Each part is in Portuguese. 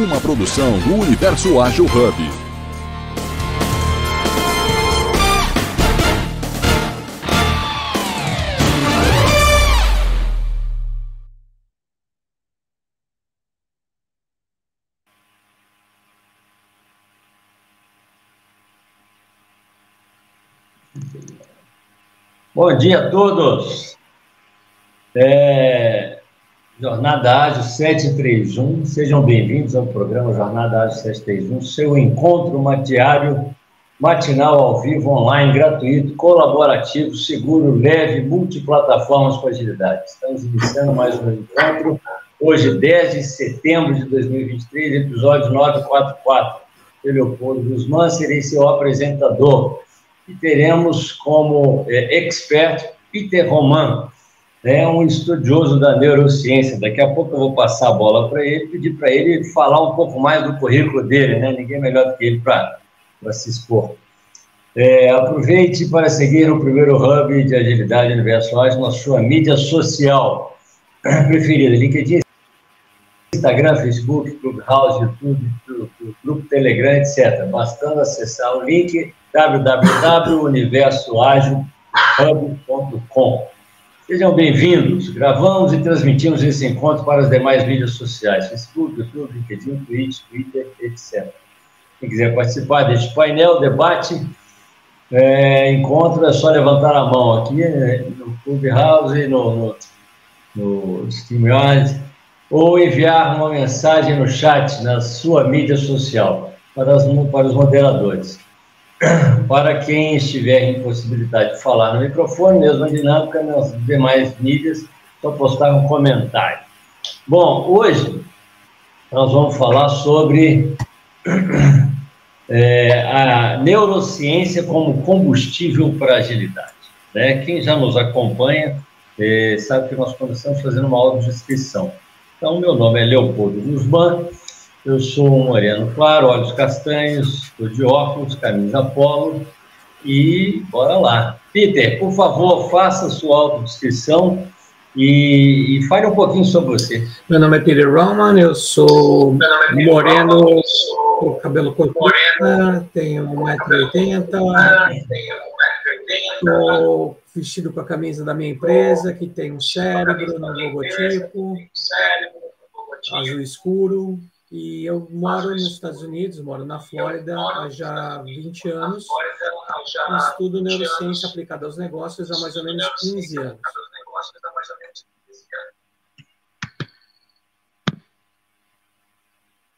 Uma produção do Universo Ágil Hub. Bom dia a todos. É, Jornada Ágil 731, sejam bem-vindos ao programa Jornada Ágil 731, seu encontro diário, matinal ao vivo, online, gratuito, colaborativo, seguro, leve, multiplataformas com agilidade. Estamos iniciando mais um encontro, hoje 10 de setembro de 2023, episódio 944. Eu, Leopoldo Guzmán, serei seu apresentador e teremos como é, expert Peter Roman, é um estudioso da neurociência. Daqui a pouco eu vou passar a bola para ele, pedir para ele falar um pouco mais do currículo dele, né? Ninguém melhor do que ele para se expor. É, aproveite para seguir o primeiro hub de agilidade universal na sua mídia social preferida, LinkedIn, Instagram, Facebook, Clubhouse, YouTube, Grupo Telegram, etc. Bastando acessar o link www.universoagilhub.com. Sejam bem-vindos. Gravamos e transmitimos esse encontro para as demais mídias sociais: Facebook, YouTube, LinkedIn, Twitch, Twitter, etc. Quem quiser participar deste painel, debate, é, encontro, é só levantar a mão aqui né, no Clubhouse, no, no, no StreamYard, ou enviar uma mensagem no chat, na sua mídia social, para, as, para os moderadores. Para quem estiver em possibilidade de falar no microfone, mesma dinâmica nas demais mídias, só postar um comentário. Bom, hoje nós vamos falar sobre é, a neurociência como combustível para agilidade. Né? Quem já nos acompanha é, sabe que nós começamos fazendo uma audiodescrição. Então, meu nome é Leopoldo Guzmán, eu sou um moreno claro, olhos castanhos, estou de óculos, camisa polo e bora lá. Peter, por favor, faça sua autodescrição e, e fale um pouquinho sobre você. Meu nome é Peter Roman, eu sou é moreno, com cabelo comprido, tenho 1,80m, estou vestido com a camisa da minha empresa, que tem um cérebro no logotipo, azul escuro, e eu moro nos Estados Unidos, moro na Flórida há já 20 anos. E estudo neurociência aplicada aos negócios há mais ou menos 15 anos.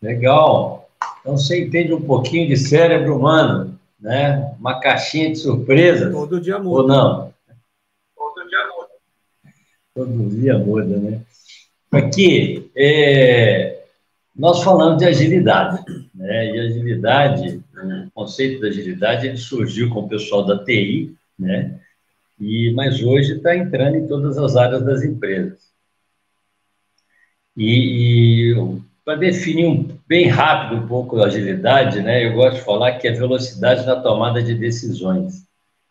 Legal. Então você entende um pouquinho de cérebro humano, né? Uma caixinha de surpresas. Todo dia muda. Ou não? Todo dia muda. Todo dia muda, né? Aqui, é, nós falamos de agilidade, né? E agilidade, o conceito da agilidade, ele surgiu com o pessoal da TI, né? E mas hoje está entrando em todas as áreas das empresas. E, e para definir um, bem rápido um pouco a agilidade, né? Eu gosto de falar que é velocidade na tomada de decisões.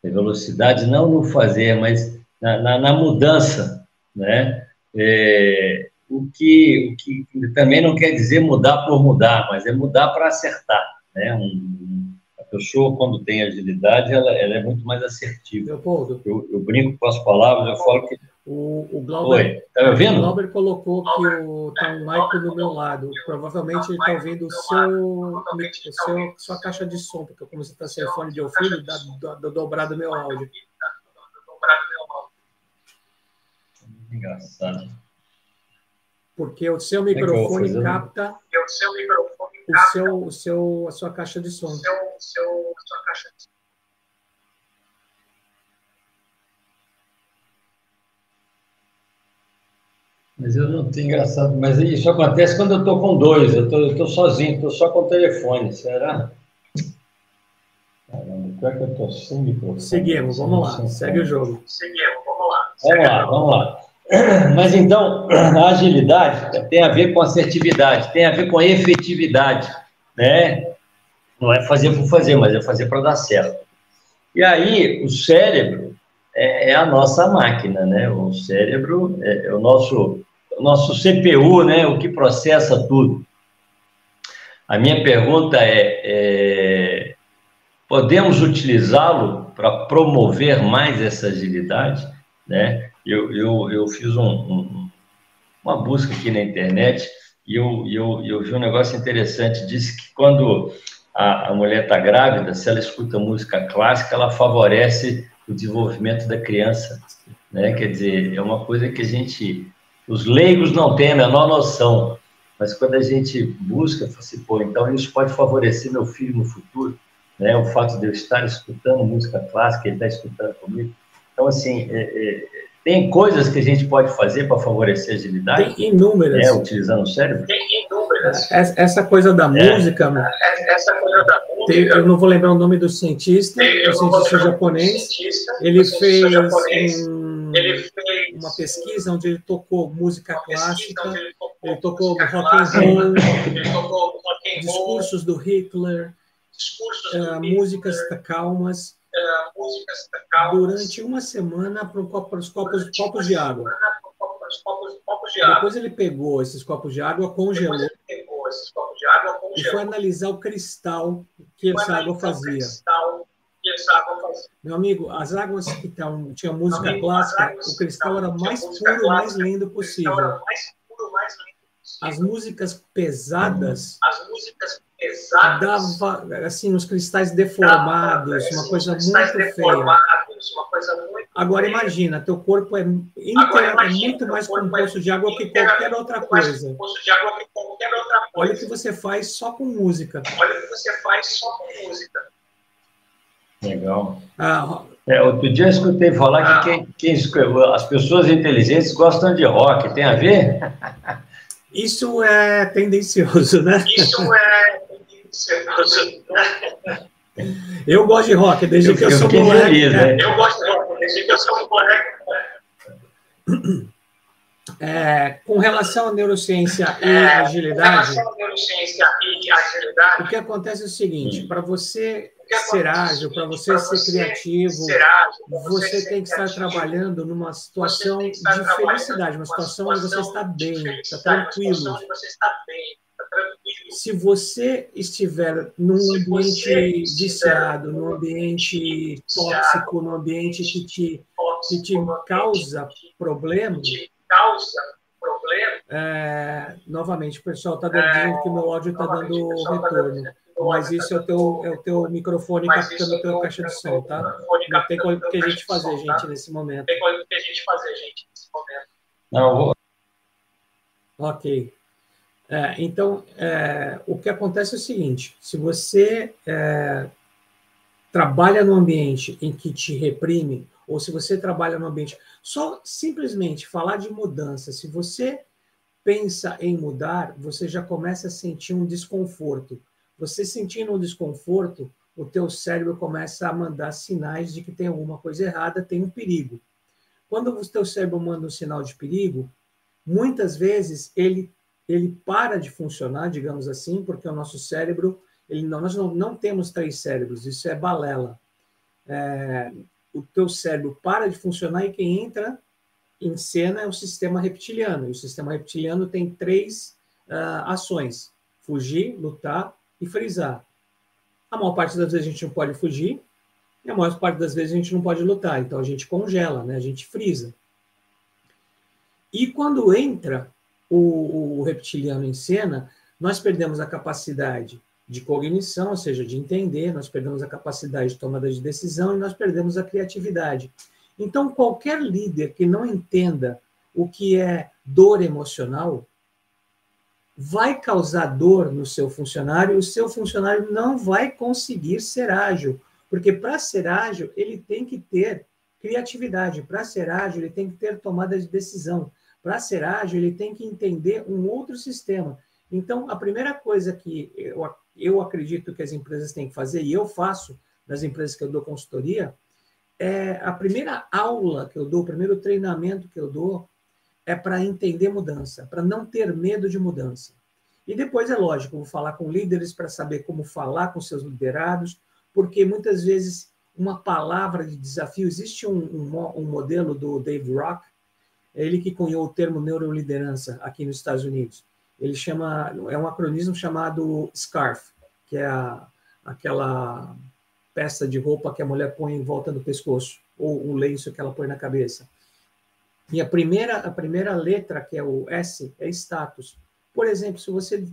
É velocidade não no fazer, mas na, na, na mudança, né? É, o que, o que também não quer dizer mudar por mudar, mas é mudar para acertar. Né? Um, a pessoa, quando tem agilidade, ela, ela é muito mais assertiva. Leopoldo. Eu, eu brinco com as palavras, eu falo que. O, o Glauber, tá me ouvindo? O Glauber colocou que está um like do meu lado. Provavelmente ele está ouvindo o seu, o seu, sua caixa de som, porque como você está sem fone de ouvido, dá, dá, dá dobrado meu áudio. Engraçado porque o seu microfone é capta o seu microfone o seu, o seu, a sua caixa de som. O seu, seu, a sua caixa de som. Mas eu não tenho engraçado. Mas isso acontece quando eu estou com dois. Eu estou sozinho, estou só com o telefone. Será? Caramba, pior que eu estou sem microfone. Seguimos, vamos lá. Segue o jogo. Seguimos, vamos lá. Vamos lá, vamos lá. Mas então, a agilidade tem a ver com assertividade, tem a ver com efetividade, né? Não é fazer por fazer, mas é fazer para dar certo. E aí, o cérebro é, é, a nossa máquina, né? O cérebro é, é o nosso, o nosso CPU, né? O que processa tudo. A minha pergunta é, é podemos utilizá-lo para promover mais essa agilidade? Né? Eu, eu, eu fiz um, um, uma busca aqui na internet e eu, eu, eu vi um negócio interessante. Disse que quando a, a mulher está grávida, se ela escuta música clássica, ela favorece o desenvolvimento da criança. Né? Quer dizer, é uma coisa que a gente, os leigos não têm a menor noção, mas quando a gente busca, assim, pô, então isso pode favorecer meu filho no futuro, né? O fato de eu estar escutando música clássica, ele está escutando comigo. Então, assim, é, é, tem coisas que a gente pode fazer para favorecer a agilidade? Tem inúmeras. É, utilizando o cérebro? Tem inúmeras. Essa coisa da é. música, essa coisa da música. Tem, eu não vou lembrar o nome do cientista, o cientista japonês. Ele fez um, ele fez uma pesquisa onde ele tocou música clássica, ele tocou rock and roll, discursos do Hitler, uh, músicas calmas durante uma semana para, os copos, copos de água. Depois ele pegou esses copos de água, congelou, e foi analisar o cristal que essa água fazia. Meu amigo, as águas que tavam, tinham música clássica, o cristal era mais puro, mais lindo possível. As músicas pesadas, as músicas pesadas, dava assim os cristais deformados, uma coisa muito feia. Agora imagina, teu corpo é, inteiro, é muito mais composto de água que qualquer outra coisa. Olha o que você faz só com música. Olha o que você faz só com música. Legal. Ah, é, outro dia eu escutei falar que quem, quem, as pessoas inteligentes gostam de rock. Tem a ver? Isso é tendencioso, né? Isso é. Eu gosto de rock, desde eu, que eu, eu sou moleque. Feliz, né? Eu gosto de rock, desde que eu sou moleque. É, com relação à neurociência e é, agilidade, neurociência e agilidade, o que acontece é o seguinte: para você ser ágil, para você ser criativo, você tem que estar trabalhando numa situação de felicidade, uma situação onde você está bem, está tranquilo. Se você estiver num ambiente viciado, num ambiente tóxico, num ambiente que te, que te causa problemas, é, novamente, o pessoal está dizendo que o meu áudio está dando retorno. Mas isso é o teu, é o teu microfone captando a tua caixa de som, tá? Não tem coisa que a gente fazer, gente, nesse momento. Não tem coisa que a gente fazer, gente, nesse momento. Não, vou... Ok. É, então, é, o que acontece é o seguinte: se você é, trabalha num ambiente em que te reprime, ou se você trabalha num ambiente. Só simplesmente falar de mudança, se você pensa em mudar, você já começa a sentir um desconforto. Você sentindo um desconforto, o teu cérebro começa a mandar sinais de que tem alguma coisa errada, tem um perigo. Quando o teu cérebro manda um sinal de perigo, muitas vezes ele ele para de funcionar, digamos assim, porque o nosso cérebro, ele não, nós não, não temos três cérebros, isso é balela. É, o teu cérebro para de funcionar e quem entra em cena é o sistema reptiliano. E o sistema reptiliano tem três uh, ações: fugir, lutar e frisar. A maior parte das vezes a gente não pode fugir, e a maior parte das vezes a gente não pode lutar. Então a gente congela, né? a gente frisa. E quando entra o, o reptiliano em cena, nós perdemos a capacidade de cognição, ou seja, de entender, nós perdemos a capacidade de tomada de decisão e nós perdemos a criatividade. Então, qualquer líder que não entenda o que é dor emocional vai causar dor no seu funcionário, o seu funcionário não vai conseguir ser ágil, porque para ser ágil, ele tem que ter criatividade, para ser ágil, ele tem que ter tomada de decisão. Para ser ágil, ele tem que entender um outro sistema. Então, a primeira coisa que eu, eu acredito que as empresas têm que fazer, e eu faço nas empresas que eu dou consultoria, é a primeira aula que eu dou, o primeiro treinamento que eu dou, é para entender mudança, para não ter medo de mudança. E depois, é lógico, vou falar com líderes para saber como falar com seus liderados, porque muitas vezes uma palavra de desafio, existe um, um, um modelo do Dave Rock, é ele que cunhou o termo neuroliderança aqui nos Estados Unidos. ele chama, é um acronismo chamado SCARF, que é a, aquela peça de roupa que a mulher põe em volta do pescoço, ou o lenço que ela põe na cabeça. E a primeira, a primeira letra, que é o S, é status. Por exemplo, se você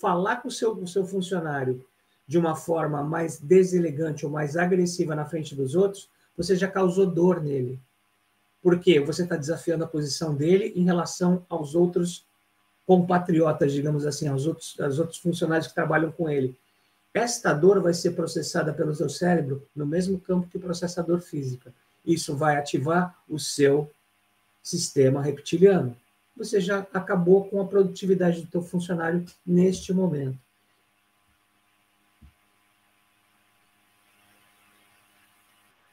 falar com o seu, com o seu funcionário de uma forma mais deselegante ou mais agressiva na frente dos outros, você já causou dor nele. Por quê? Você está desafiando a posição dele em relação aos outros compatriotas, digamos assim, aos outros, aos outros funcionários que trabalham com ele. Esta dor vai ser processada pelo seu cérebro no mesmo campo que o processador física. Isso vai ativar o seu sistema reptiliano. Você já acabou com a produtividade do seu funcionário neste momento.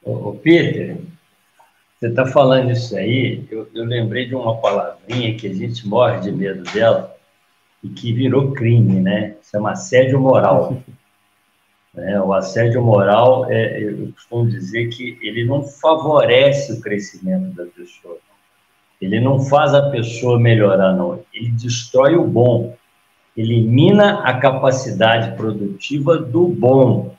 Ô, Peter, você está falando isso aí, eu, eu, lembrei de uma palavrinha que a gente morre de medo dela e que virou crime, né? Chama assédio moral. é, o assédio moral, é, eu costumo dizer que ele não favorece o crescimento da pessoa. Ele não faz a pessoa melhorar, não. Ele destrói o bom. Elimina a capacidade produtiva do bom.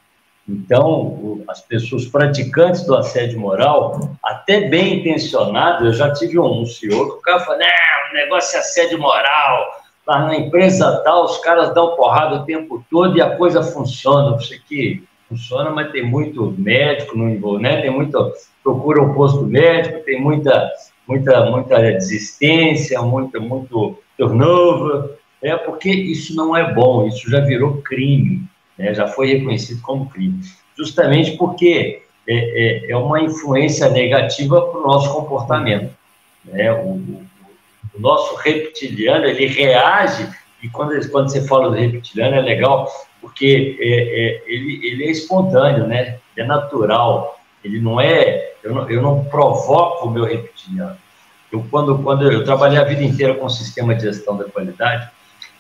Então, as pessoas praticantes do assédio moral, até bem intencionados, eu já tive um, um senhor que o cara falou, não, o negócio é assédio moral, lá na empresa tal, os caras dão porrada o tempo todo e a coisa funciona. Você que funciona, mas tem muito médico no envolve, né? Tem muito, procura um posto médico, tem muita, muita, muita desistência, muito, muito turnover, é porque isso não é bom, isso já virou crime né, já foi reconhecido como crime, justamente porque é, é, é uma influência negativa para o nosso comportamento. Né? O, o, nosso reptiliano, ele reage, e quando, quando você fala do reptiliano é legal, porque é, é, ele, ele é espontâneo, né? é natural, ele não é, eu não, eu não provoco o meu reptiliano. Eu, quando, quando eu trabalhei a vida inteira com o sistema de gestão da qualidade,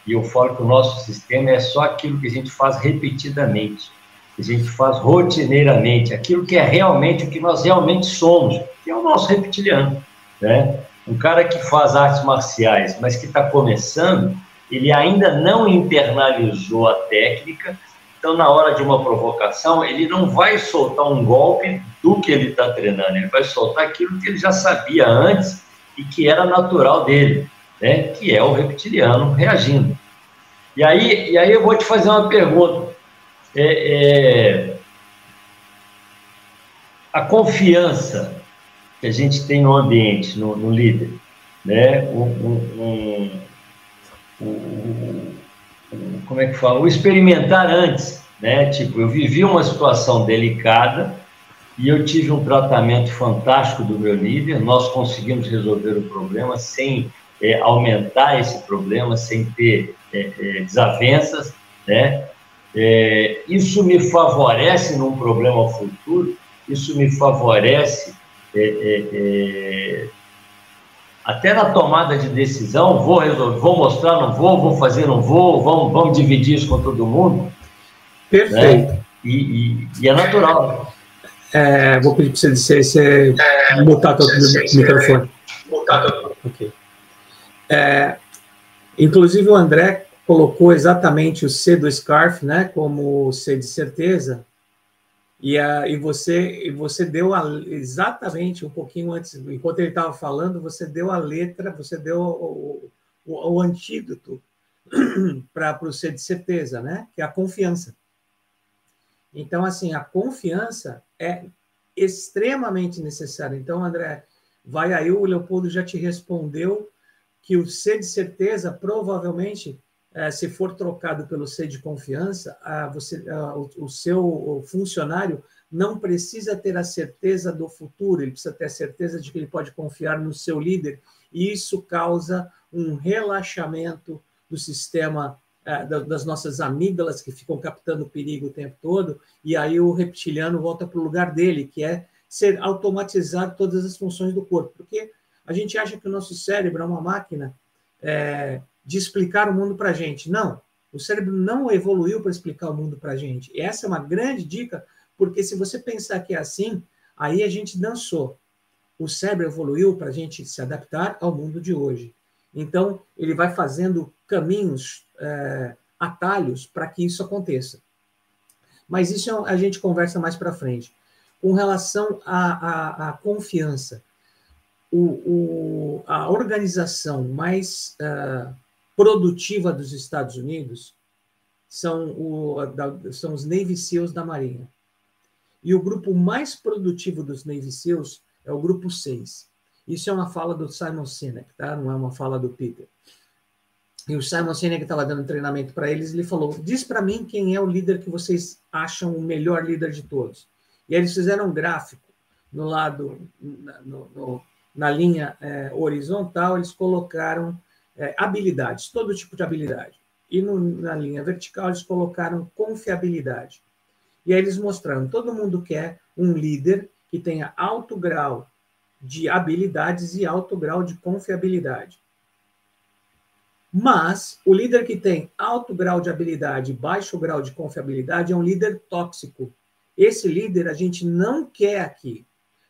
e eu falo que o nosso sistema é só aquilo que a gente faz repetidamente, que a gente faz rotineiramente, aquilo que é realmente o que nós realmente somos, que é o nosso reptiliano. Né? Um cara que faz artes marciais, mas que está começando, ele ainda não internalizou a técnica, então, na hora de uma provocação, ele não vai soltar um golpe do que ele está treinando, ele vai soltar aquilo que ele já sabia antes e que era natural dele né, que é o reptiliano reagindo. E aí, e aí eu vou te fazer uma pergunta. É, é, a confiança que a gente tem no ambiente, no, no líder, né, um, um, um, como é que fala? O experimentar antes, né? Tipo, eu vivi uma situação delicada e eu tive um tratamento fantástico do meu líder. Nós conseguimos resolver o problema sem é, aumentar esse problema sem ter é, é, desavenças, né? É, isso me favorece num problema futuro, isso me favorece é, é, até na tomada de decisão, vou resolver, vou mostrar, não vou, vou fazer, não vou, vamos, vamos dividir isso com todo mundo. Perfeito. Né? E, e, e, é natural. É, vou pedir para você dizer, você é, botar o microfone. Botar ok. É, inclusive, o André colocou exatamente o C do Scarf, né, como C de certeza, e, a, e, você, e você deu a, exatamente um pouquinho antes, enquanto ele estava falando, você deu a letra, você deu o, o, o antídoto para o C de certeza, né, que é a confiança. Então, assim, a confiança é extremamente necessária. Então, André, vai aí, o Leopoldo já te respondeu que o C de certeza, provavelmente, eh, se for trocado pelo C de confiança, você, o, seu funcionário não precisa ter a certeza do futuro, ele precisa ter a certeza de que ele pode confiar no seu líder, e isso causa um relaxamento do sistema eh, das nossas amígdalas que ficam captando o perigo o tempo todo, e aí o reptiliano volta para o lugar dele, que é ser automatizar todas as funções do corpo, porque a gente acha que o nosso cérebro é uma máquina é, de explicar o mundo para a gente. Não, o cérebro não evoluiu para explicar o mundo para a gente. E essa é uma grande dica, porque se você pensar que é assim, aí a gente dançou. O cérebro evoluiu para a gente se adaptar ao mundo de hoje. Então, ele vai fazendo caminhos, é, atalhos para que isso aconteça. Mas isso a gente conversa mais para frente. Com relação à confiança, o, o, a organização mais uh, produtiva dos Estados Unidos são, o, da, são os Navy SEALs da Marinha. E o grupo mais produtivo dos Navy SEALs é o grupo 6. Isso é uma fala do Simon Sinek, tá? não é uma fala do Peter. E o Simon Sinek estava dando treinamento para eles, ele falou: diz para mim quem é o líder que vocês acham o melhor líder de todos. E aí eles fizeram um gráfico no lado, no, no, na linha é, horizontal, eles colocaram é, habilidades, todo tipo de habilidade. E no, na linha vertical, eles colocaram confiabilidade. E aí eles mostraram: todo mundo quer um líder que tenha alto grau de habilidades e alto grau de confiabilidade. Mas o líder que tem alto grau de habilidade e baixo grau de confiabilidade é um líder tóxico. Esse líder a gente não quer aqui.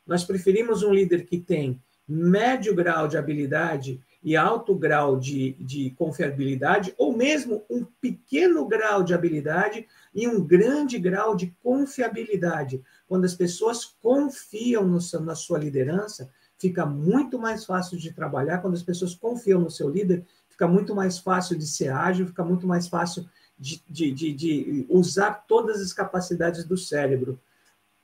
Nós preferimos um líder que tem médio grau de habilidade e alto grau de, de confiabilidade, ou mesmo um pequeno grau de habilidade e um grande grau de confiabilidade. Quando as pessoas confiam no, na sua liderança, fica muito mais fácil de trabalhar. Quando as pessoas confiam no seu líder, fica muito mais fácil de ser ágil, fica muito mais fácil de, de, de, de usar todas as capacidades do cérebro.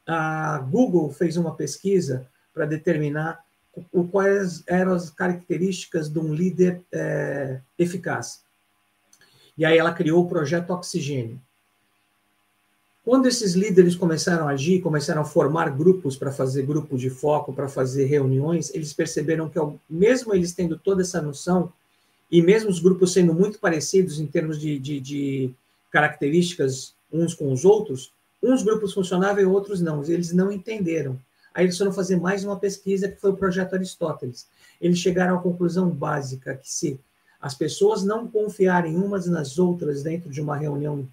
A Google fez uma pesquisa para determinar o, quais eram as características de um líder é, eficaz. E aí ela criou o projeto Oxigênio. Quando esses líderes começaram a agir, começaram a formar grupos para fazer grupo de foco, para fazer reuniões, eles perceberam que, mesmo eles tendo toda essa noção, e mesmo os grupos sendo muito parecidos em termos de, de, de características uns com os outros, uns grupos funcionavam e outros não. Eles não entenderam. Aí eles foram fazer mais uma pesquisa, que foi o projeto Aristóteles. Eles chegaram à conclusão básica que se as pessoas não confiarem umas nas outras dentro de uma reunião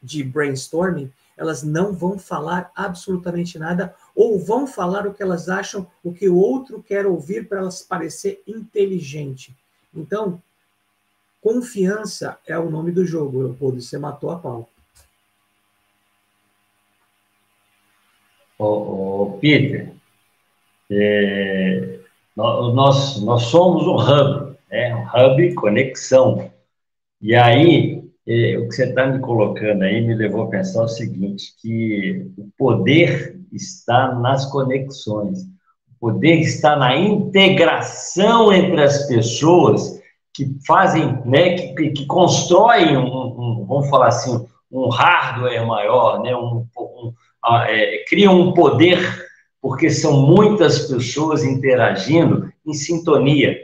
de brainstorming, elas não vão falar absolutamente nada ou vão falar o que elas acham, o que o outro quer ouvir para elas parecer inteligente. Então, confiança é o nome do jogo, Leopoldo. Você matou a pau. Ô, Peter, é, nós, nós somos um hub, né? um hub conexão. E aí, é, o que você está me colocando aí me levou a pensar o seguinte, que o poder está nas conexões. O poder está na integração entre as pessoas que fazem, né, que, que constroem um, um, vamos falar assim, um hardware maior, né, um é, criam um poder porque são muitas pessoas interagindo em sintonia,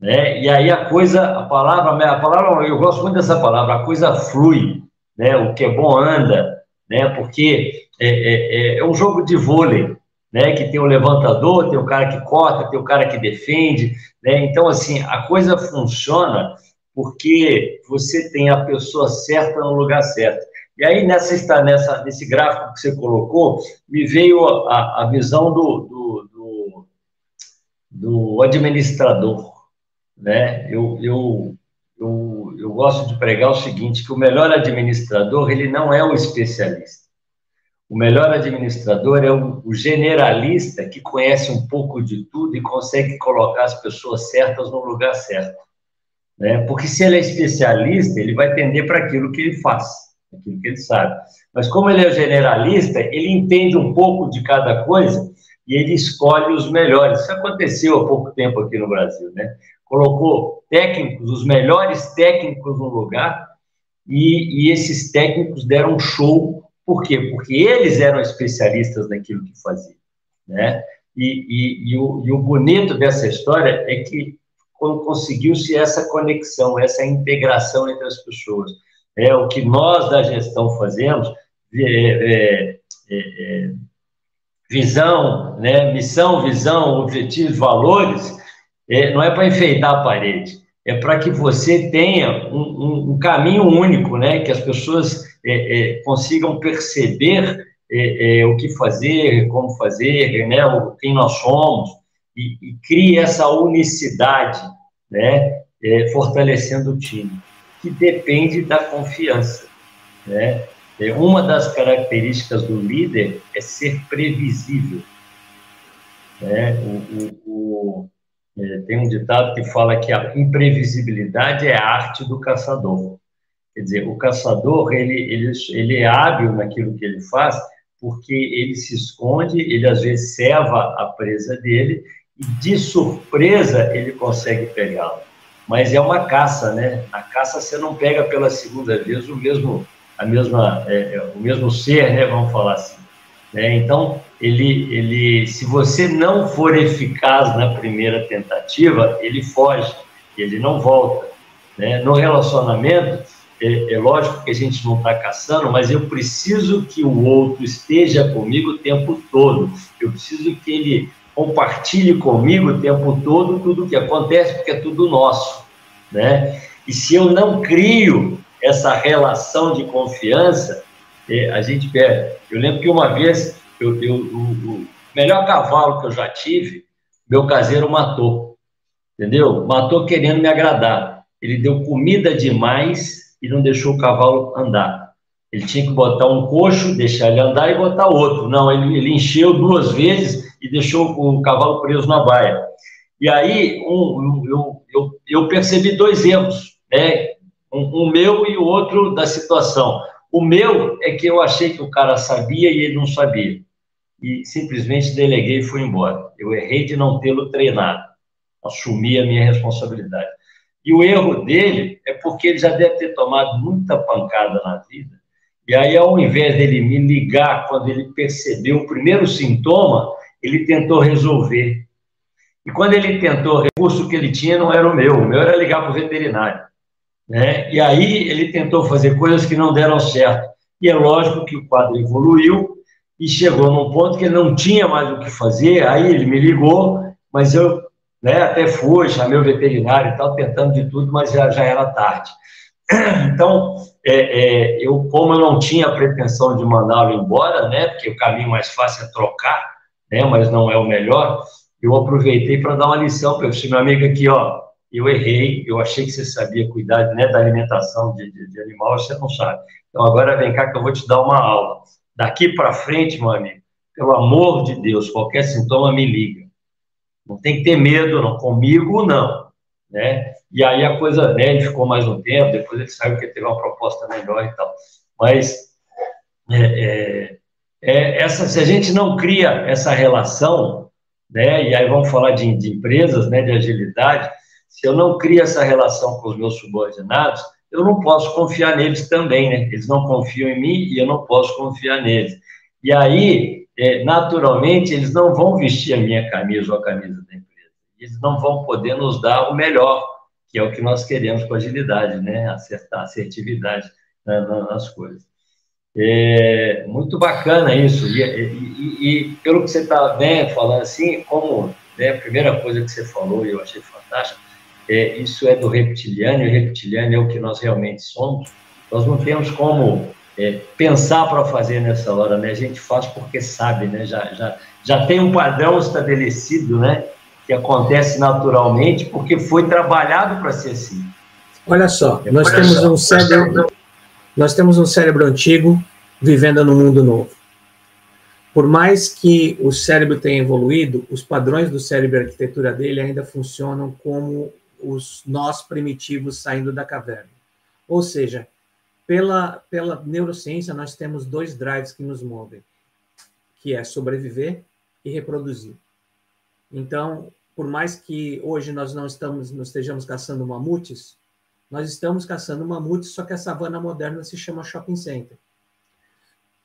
né? E aí a coisa, a palavra, a palavra, eu gosto muito dessa palavra, a coisa flui, né? O que é bom anda, né? Porque é, é, é, é um jogo de vôlei, né, que tem o levantador, tem o cara que corta, tem o cara que defende, né? Então assim, a coisa funciona porque você tem a pessoa certa no lugar certo. E aí nessa nessa nesse gráfico que você colocou, me veio a, a visão do, do, do, do administrador, né? Eu, eu eu, eu gosto de pregar o seguinte, que o melhor administrador, ele não é o especialista. O melhor administrador é o, o generalista que conhece um pouco de tudo e consegue colocar as pessoas certas no lugar certo. Né? Porque se ele é especialista, ele vai tender para aquilo que ele faz, aquilo que ele sabe. Mas como ele é generalista, ele entende um pouco de cada coisa e ele escolhe os melhores. Isso aconteceu há pouco tempo aqui no Brasil, né? Colocou técnicos, os melhores técnicos no lugar e, e esses técnicos deram um show por quê? Porque eles eram especialistas naquilo que faziam, né? E, e, e, o, o bonito dessa história é que conseguiu-se essa conexão, essa integração entre as pessoas, é o que nós da gestão fazemos, é, é, é, é visão, né? Missão, visão, objetivos, valores, é, não é para enfeitar a parede, é para que você tenha um, um, um caminho único, né? Que as pessoas é, é, consigam perceber é, é, o que fazer, como fazer, né, quem nós somos, e, e crie essa unicidade, né, é, fortalecendo o time, que depende da confiança. Né? É, uma das características do líder é ser previsível. Né? O, o, o, é, tem um ditado que fala que a imprevisibilidade é a arte do caçador. Quer dizer, o caçador ele, ele, ele é hábil naquilo que ele faz porque ele se esconde, ele às vezes ceva a presa dele e de surpresa ele consegue pegá-lo. Mas é uma caça, né? Na caça você não pega pela segunda vez o mesmo, a mesma, é, é, o mesmo ser, né? Vamos falar assim. Né? Então, ele, ele, se você não for eficaz na primeira tentativa, ele foge, ele não volta. Né? No relacionamento, é, é, lógico que a gente não está caçando, mas eu preciso que o outro esteja comigo o tempo todo. Eu preciso que ele compartilhe comigo o tempo todo tudo o que acontece, porque é tudo nosso, né? E se eu não crio essa relação de confiança, é, a gente perde. Eu lembro que uma vez, eu, eu, o, o melhor cavalo que eu já tive, meu caseiro matou, entendeu? Matou querendo me agradar. Ele deu comida demais e não deixou o cavalo andar. Ele tinha que botar um coxo, deixar ele andar e botar outro. Não, ele, ele encheu duas vezes e deixou o cavalo preso na baia. E aí um, eu, eu, eu, percebi dois erros, né? Um, um, meu e o outro da situação. O meu é que eu achei que o cara sabia e ele não sabia. E simplesmente deleguei e fui embora. Eu errei de não tê-lo treinado. Assumi a minha responsabilidade. E o erro dele é porque ele já deve ter tomado muita pancada na vida. E aí, ao invés dele me ligar quando ele percebeu o primeiro sintoma, ele tentou resolver. E quando ele tentou, o recurso que ele tinha não era o meu, o meu era ligar para o veterinário. Né? E aí ele tentou fazer coisas que não deram certo. E é lógico que o quadro evoluiu e chegou num ponto que ele não tinha mais o que fazer, aí ele me ligou, mas eu né, até fui, chamei o veterinário e tal, tentando de tudo, mas já, já era tarde. Então, é, é, eu, como eu não tinha a pretensão de mandá-lo embora, né, porque o caminho mais fácil é trocar, né, mas não é o melhor, eu aproveitei para dar uma lição para o meu amigo aqui, ó, eu errei, eu achei que você sabia cuidar né, da alimentação de, de, de animal, você não sabe. Então agora vem cá que eu vou te dar uma aula. Daqui para frente, meu amigo, pelo amor de Deus, qualquer sintoma me liga. Não tem que ter medo, não, comigo não, né? E aí a coisa, né, ele ficou mais um tempo, depois ele saiu que teve uma proposta melhor e tal. Mas é, é, é, essa, se a gente não cria essa relação, né, e aí vamos falar de, de empresas, né, de agilidade, se eu não crio essa relação com os meus subordinados, eu não posso confiar neles também, né? Eles não confiam em mim e eu não posso confiar neles. E aí, é, naturalmente, eles não vão vestir a minha camisa ou a camisa da empresa. Eles não vão poder nos dar o melhor, que é o que nós queremos com agilidade, né? Acertar, assertividade né, nas coisas. É muito bacana isso. E, e, e pelo que você está né, falando assim, como né, a primeira coisa que você falou, e eu achei fantástico, é, isso é do reptiliano, e o reptiliano é o que nós realmente somos. Nós não temos como é, pensar para fazer nessa hora, né? A gente faz porque sabe, né? Já, já, já tem um padrão estabelecido, né? Que acontece naturalmente, porque foi trabalhado para ser assim. Olha só, nós temos um cérebro nós temos um cérebro antigo vivendo num mundo novo. Por mais que o cérebro tenha evoluído, os padrões do cérebro e a arquitetura dele ainda funcionam como os nós primitivos saindo da caverna. Ou seja, pela, pela neurociência, nós temos dois drives que nos movem, que é sobreviver e reproduzir. Então, por mais que hoje nós não estamos, não estejamos caçando mamutes, nós estamos caçando mamutes, só que a savana moderna se chama shopping center.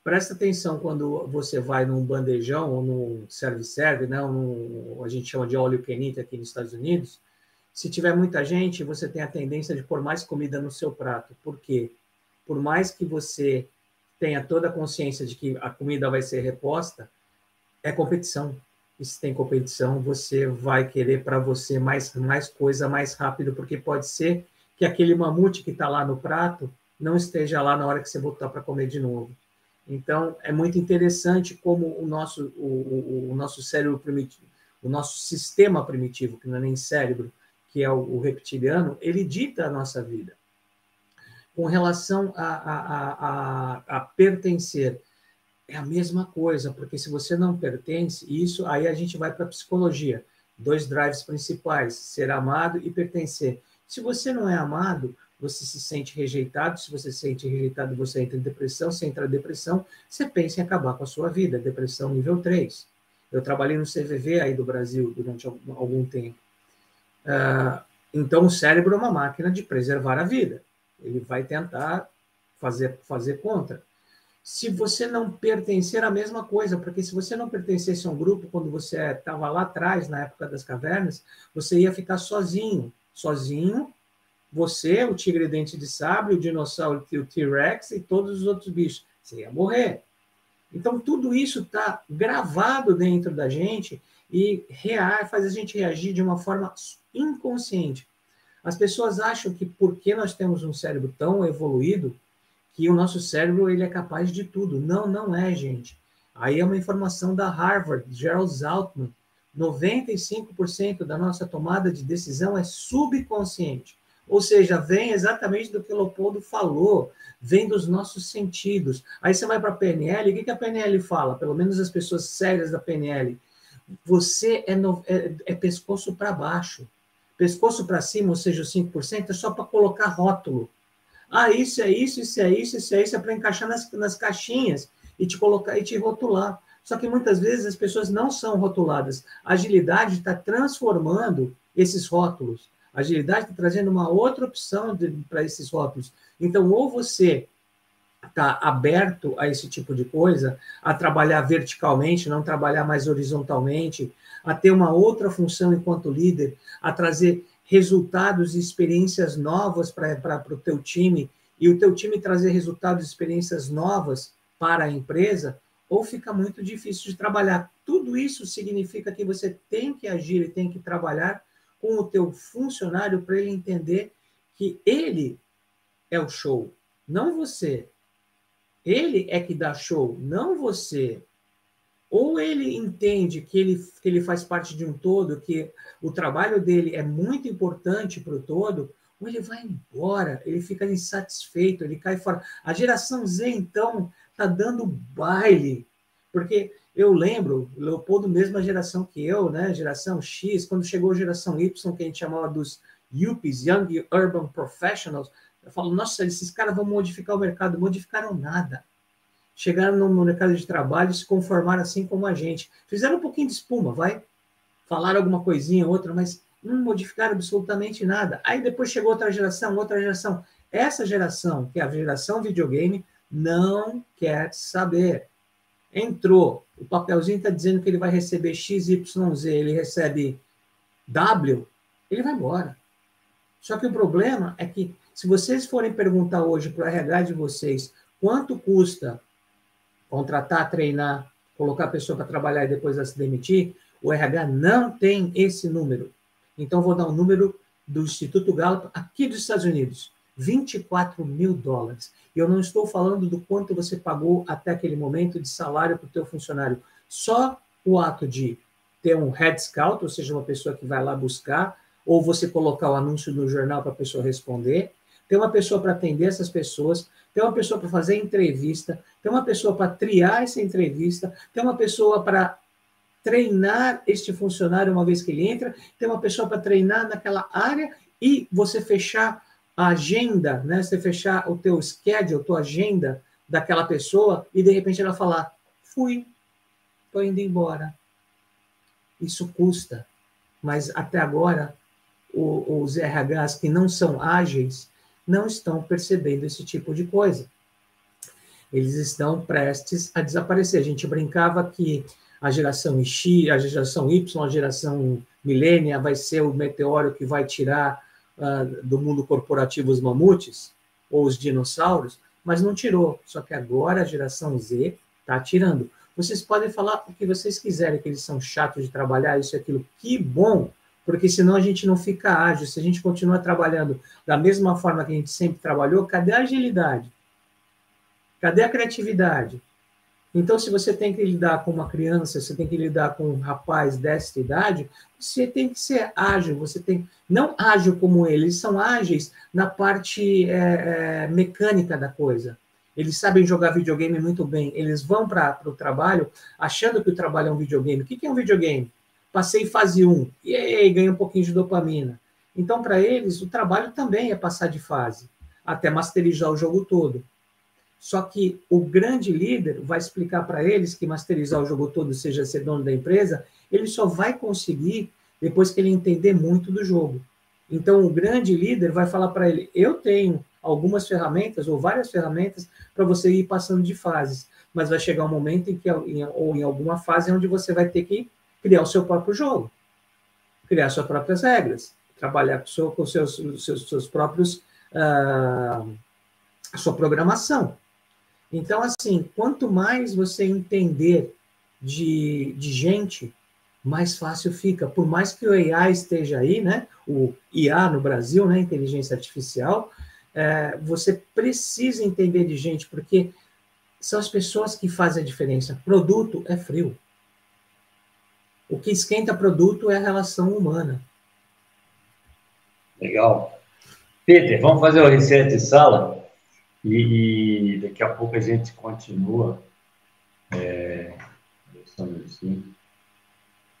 Presta atenção quando você vai num bandejão ou num serve-serve, né, num, a gente chama de óleo quenita aqui nos Estados Unidos. Se tiver muita gente, você tem a tendência de pôr mais comida no seu prato. Por quê? Por mais que você tenha toda a consciência de que a comida vai ser reposta, é competição. E se tem competição, você vai querer para você mais, mais coisa mais rápido, porque pode ser que aquele mamute que está lá no prato não esteja lá na hora que você voltar para comer de novo. Então, é muito interessante como o nosso, o, o, o, nosso cérebro primitivo, o nosso sistema primitivo, que não é nem cérebro, que é o, o reptiliano, ele dita a nossa vida. Com relação a, a, a, a, pertencer, é a mesma coisa, porque se você não pertence, isso aí a gente vai para a psicologia. Dois drives principais: ser amado e pertencer. Se você não é amado, você se sente rejeitado. Se você se sente rejeitado, você entra em depressão. Se entra em depressão, você pensa em acabar com a sua vida. Depressão nível 3. Eu trabalhei no CVV aí do Brasil durante algum tempo. Uh, então, o cérebro é uma máquina de preservar a vida. Ele vai tentar fazer, fazer contra. Se você não pertencer à mesma coisa, porque se você não pertencesse a um grupo quando você estava lá atrás, na época das cavernas, você ia ficar sozinho. Sozinho, você, o tigre dente de sabre, o dinossauro, o T-Rex e todos os outros bichos. Você ia morrer. Então, tudo isso está gravado dentro da gente e faz a gente reagir de uma forma inconsciente. As pessoas acham que porque nós temos um cérebro tão evoluído, que o nosso cérebro ele é capaz de tudo. Não, não é, gente. Aí é uma informação da Harvard, Gerald Zaltman. 95% da nossa tomada de decisão é subconsciente. Ou seja, vem exatamente do que o Leopoldo falou, vem dos nossos sentidos. Aí você vai para a PNL, o que, a PNL fala? Pelo menos as pessoas sérias da PNL. Você é, no, é, é pescoço para baixo. Pescoço para cima, ou seja, os 5%, é só para colocar rótulo. Ah, isso é isso, isso é isso, isso é isso, é para encaixar nas, nas caixinhas e te colocar e te rotular. Só que muitas vezes as pessoas não são rotuladas. A agilidade está transformando esses rótulos. A agilidade está trazendo uma outra opção para esses rótulos. Então, ou você está aberto a esse tipo de coisa, a trabalhar verticalmente, não trabalhar mais horizontalmente, a ter uma outra função enquanto líder, a trazer resultados e experiências novas para o teu time, e o teu time trazer resultados e experiências novas para a empresa, ou fica muito difícil de trabalhar. Tudo isso significa que você tem que agir e tem que trabalhar com o teu funcionário para ele entender que ele é o show, não você. Ele é que dá show, não você. Ou ele entende que ele, que ele faz parte de um todo, que o trabalho dele é muito importante para o todo, ou ele vai embora, ele fica insatisfeito, ele cai fora. A geração Z, então, está dando baile, porque eu lembro, Leopoldo, mesma geração que eu, né? Geração X, quando chegou a geração Y, que a gente chamava dos YUPIs, Young Urban Professionals, eu falo, nossa, esses caras vão modificar o mercado. Modificaram nada. Chegaram no mercado de trabalho e se conformaram assim como a gente. Fizeram um pouquinho de espuma, vai? Falaram alguma coisinha, outra, mas não modificaram absolutamente nada. Aí depois chegou outra geração, outra geração. Essa geração, que é a geração videogame, não quer saber. Entrou, o papelzinho está dizendo que ele vai receber XYZ, ele recebe W, ele vai embora. Só que o problema é que, se vocês forem perguntar hoje para o RH de vocês quanto custa contratar, treinar, colocar a pessoa para trabalhar e depois ela se demitir, o RH não tem esse número. Então, vou dar um número do Instituto Gallup aqui dos Estados Unidos. 24 mil dólares. E eu não estou falando do quanto você pagou até aquele momento de salário para o teu funcionário. Só o ato de ter um head scout, ou seja, uma pessoa que vai lá buscar, ou você colocar o anúncio no jornal para a pessoa responder, ter uma pessoa para atender essas pessoas, ter uma pessoa para fazer entrevista, ter uma pessoa para triar essa entrevista, ter uma pessoa para treinar este funcionário uma vez que ele entra, ter uma pessoa para treinar naquela área e você fechar a agenda, né? Você fechar o teu schedule, tua agenda daquela pessoa e de repente ela falar: "Fui, estou indo embora". Isso custa, mas até agora o, os RHs que não são ágeis não estão percebendo esse tipo de coisa. Eles estão prestes a desaparecer. A gente brincava que a geração X, a geração Y, a geração milênia vai ser o meteoro que vai tirar uh, do mundo corporativo os mamutes ou os dinossauros, mas não tirou. Só que agora a geração Z está tirando. Vocês podem falar o que vocês quiserem, que eles são chatos de trabalhar, isso e aquilo. Que bom! Porque senão a gente não fica ágil. Se a gente continua trabalhando da mesma forma que a gente sempre trabalhou, cadê a agilidade? Cadê a criatividade? Então, se você tem que lidar com uma criança, você tem que lidar com um rapaz dessa idade, você tem que ser ágil, você tem. Não ágil como eles, eles são ágeis na parte é, é, mecânica da coisa. Eles sabem jogar videogame muito bem. Eles vão para o trabalho achando que o trabalho é um videogame. O que, que é um videogame? Passei fase 1, e aí, ganhei um pouquinho de dopamina. Então, para eles, o trabalho também é passar de fase, até masterizar o jogo todo. Só que o grande líder vai explicar para eles que masterizar o jogo todo, seja ser dono da empresa, ele só vai conseguir depois que ele entender muito do jogo. Então, o grande líder vai falar para ele: eu tenho algumas ferramentas ou várias ferramentas para você ir passando de fases, mas vai chegar um momento em que, ou em alguma fase, onde você vai ter que criar o seu próprio jogo, criar suas próprias regras, trabalhar com, os seus, seus, seus próprios. Uh, sua programação. Então, assim, quanto mais você entender de, de gente, mais fácil fica. Por mais que o AI esteja aí, né? O IA no Brasil, né? Inteligência artificial, é, você precisa entender de gente, porque são as pessoas que fazem a diferença. Produto é frio. O que esquenta produto é a relação humana. Legal. Peter, vamos fazer o reset de sala? E, e, daqui a pouco a gente continua. É, assim,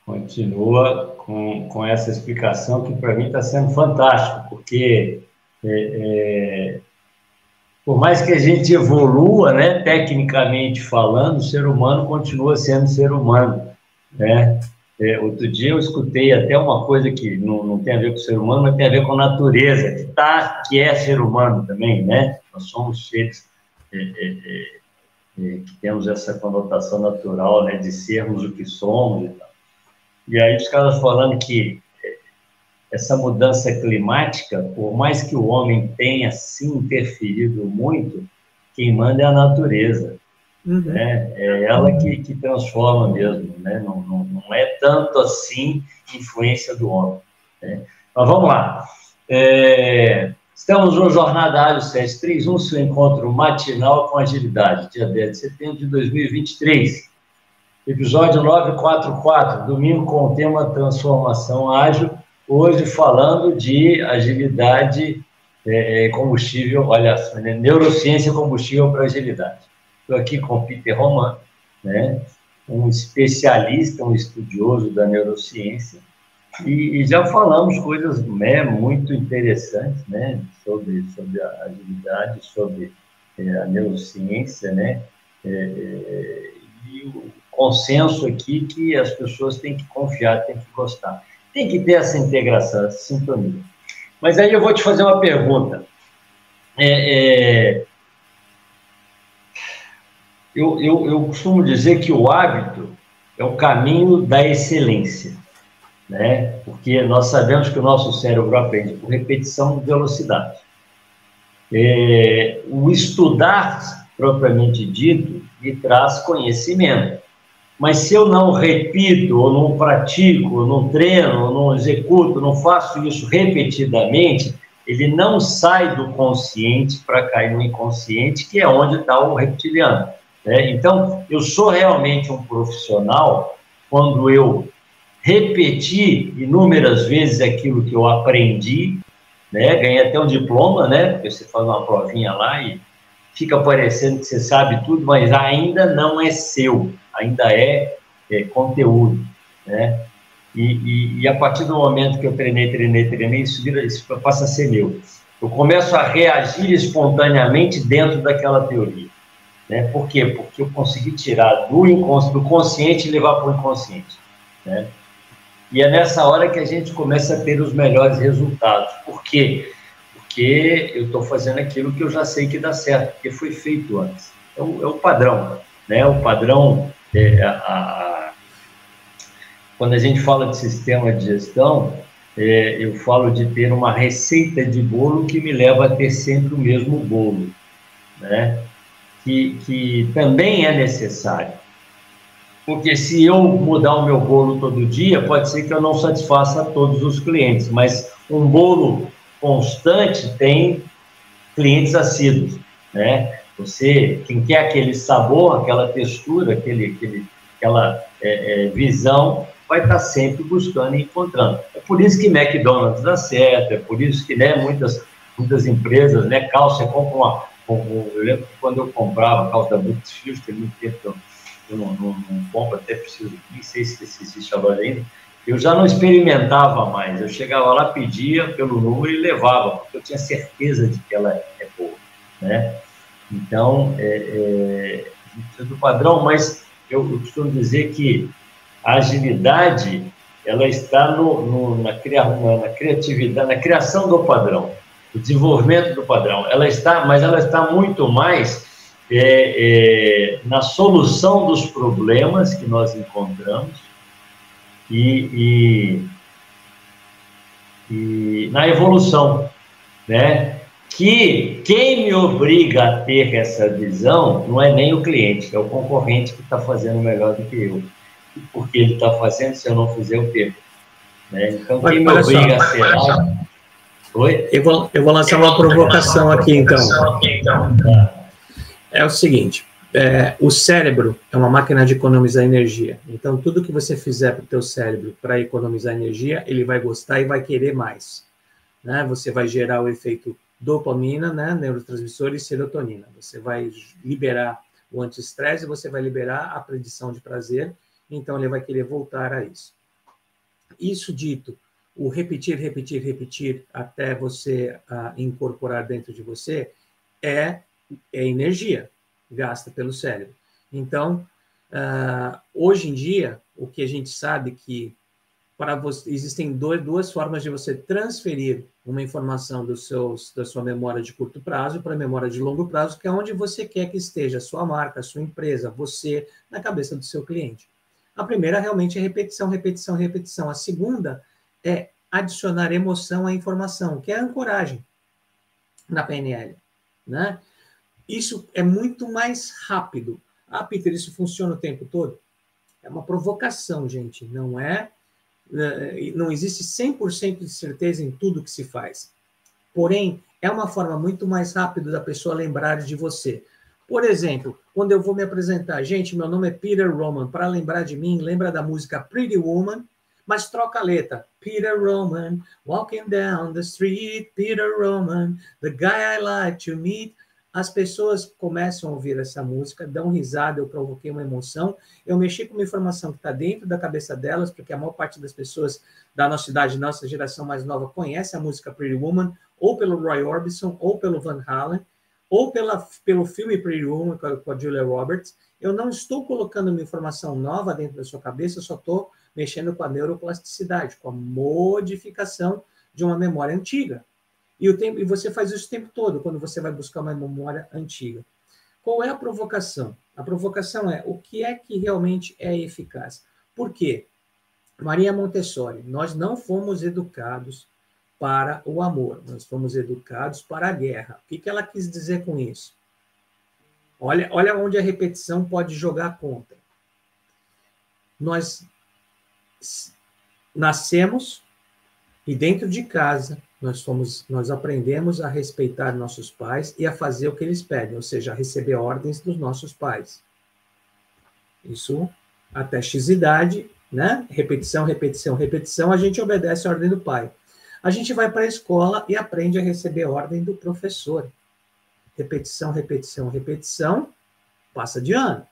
continua com, com essa explicação que para mim está sendo fantástico, porque é, é, por mais que a gente evolua, né, tecnicamente falando, o ser humano continua sendo ser humano, né? É, outro dia eu escutei até uma coisa que não, não tem a ver com o ser humano, mas tem a ver com a natureza, que, tá, que é ser humano também, né? Nós somos seres é, é, é, é que temos essa conotação natural, né, de sermos o que somos e tal. E aí os caras falando que é, essa mudança climática, por mais que o homem tenha se interferido muito, quem manda é a natureza. Uhum. Né? É ela que, que transforma mesmo, né? não, não, tanto assim influência do homem. Né? Mas vamos lá. É, estamos no Jornada Ágil 731, seu encontro matinal com agilidade, dia 10 de setembro de 2023. Episódio 944, domingo com o tema Transformação Ágil, hoje falando de agilidade é, é combustível, olha, né? neurociência combustível para agilidade. Estou aqui com o Peter Roman, né, um especialista, um estudioso da neurociência, e, e já falamos coisas né, muito interessantes né, sobre, sobre a agilidade, sobre é, a neurociência, né, é, é, e o consenso aqui que as pessoas têm que confiar, têm que gostar. Tem que ter essa integração, essa sintonia. Mas aí eu vou te fazer uma pergunta. É, é, eu, eu, eu costumo dizer que o hábito é o caminho da excelência, né? Porque nós sabemos que o nosso cérebro aprende por repetição e velocidade. É, o estudar, propriamente dito, me traz conhecimento. Mas se eu não repito, ou não pratico, ou não treino, ou não executo, não faço isso repetidamente, ele não sai do consciente para cair no inconsciente, que é onde está o reptiliano. Né? Então, eu sou realmente um profissional quando eu repetir inúmeras vezes aquilo que eu aprendi, né? Ganhei até um diploma, né? Porque você faz uma provinha lá e fica parecendo que você sabe tudo, mas ainda não é seu, ainda é, é conteúdo, né? E, e, e, a partir do momento que eu treinei, treinei, treinei, isso, vira, isso passa a ser meu. Eu começo a reagir espontaneamente dentro daquela teoria. Né? Por quê? Porque eu consegui tirar do, inconsciente, do consciente e levar para o inconsciente. Né? E é nessa hora que a gente começa a ter os melhores resultados. Por quê? Porque eu estou fazendo aquilo que eu já sei que dá certo, porque foi feito antes. É o, é o padrão. Né? O padrão, é, a, a, quando a gente fala de sistema de gestão, é, eu falo de ter uma receita de bolo que me leva a ter sempre o mesmo bolo. Né? Que, que também é necessário. Porque se eu mudar o meu bolo todo dia, pode ser que eu não satisfaça todos os clientes, mas um bolo constante tem clientes assíduos, né? Você, quem quer aquele sabor, aquela textura, aquele, aquele, aquela é, é, visão, vai estar sempre buscando e encontrando. É por isso que McDonald's dá certo, é por isso que né, muitas, muitas empresas, né, calça, compra uma, eu lembro quando eu comprava calça da Brooks tem muito tempo que eu, eu não, não, não, compro, até preciso, nem sei se existe agora ainda, eu já não experimentava mais, eu chegava lá, pedia pelo número e levava, porque eu tinha certeza de que ela é boa, né? Então, é, é, do padrão, mas eu, eu, costumo dizer que a agilidade ela está no, no, na, cria, na, criatividade, na criação do padrão, o desenvolvimento do padrão. Ela está, mas ela está muito mais é, é, na solução dos problemas que nós encontramos e, e, e na evolução, né? que quem me obriga a ter essa visão não é nem o cliente, é o concorrente que está fazendo melhor do que eu. E porque ele está fazendo, se eu não fizer, eu perco. Né? Então, quem me obriga a ser algo... Oi? Eu vou, eu vou lançar uma provocação aqui, então. É o seguinte, é, o cérebro é uma máquina de economizar energia. Então, tudo que você fizer para o teu cérebro para economizar energia, ele vai gostar e vai querer mais. Né? Você vai gerar o efeito dopamina, né, neurotransmissor e serotonina. Você vai liberar o antiestresse, você vai liberar a predição de prazer, então ele vai querer voltar a isso. Isso dito, o repetir, repetir, repetir até você uh, incorporar dentro de você é, é energia gasta pelo cérebro. Então, uh, hoje em dia, o que a gente sabe que para você, existem dois, duas formas de você transferir uma informação do seus, da sua memória de curto prazo para a memória de longo prazo, que é onde você quer que esteja a sua marca, a sua empresa, você, na cabeça do seu cliente. A primeira realmente é repetição, repetição, repetição. A segunda é adicionar emoção à informação, que é a ancoragem na PNL. Né? Isso é muito mais rápido. Ah, Peter, isso funciona o tempo todo? É uma provocação, gente, não é né, não existe 100% de certeza em tudo que se faz. Porém, é uma forma muito mais rápida da pessoa lembrar de você. Por exemplo, quando eu vou me apresentar, gente, meu nome é Peter Roman, para lembrar de mim, lembra da música Pretty Woman, mas troca a letra. Peter Roman, walking down the street, Peter Roman, the guy I like to meet as pessoas começam a ouvir essa música, dão risada, eu provoquei uma emoção, eu mexi com uma informação que está dentro da cabeça delas, porque a maior parte das pessoas da nossa idade, nossa geração mais nova, conhece a música Pretty Woman, ou pelo Roy Orbison, ou pelo Van Halen, ou pela, pelo filme Pretty Woman com a, Julia Roberts. Eu não estou colocando uma informação nova dentro da sua cabeça, eu só estou mexendo com a neuroplasticidade, com a modificação de uma memória antiga. E, o tempo, e você faz isso o tempo todo, quando você vai buscar uma memória antiga. Qual é a provocação? A provocação é o que é que realmente é eficaz. Por quê? Maria Montessori, nós não fomos educados para o amor, nós fomos educados para a guerra. O que, que ela quis dizer com isso? Olha, olha onde a repetição pode jogar contra. Nós nascemos e dentro de casa nós fomos, nós aprendemos a respeitar nossos pais e a fazer o que eles pedem, ou seja, a receber ordens dos nossos pais. Isso até x idade, né? Repetição, repetição, repetição, a gente obedece a ordem do pai. A gente vai para a escola e aprende a receber ordem do professor. Repetição, repetição, repetição, passa de ano.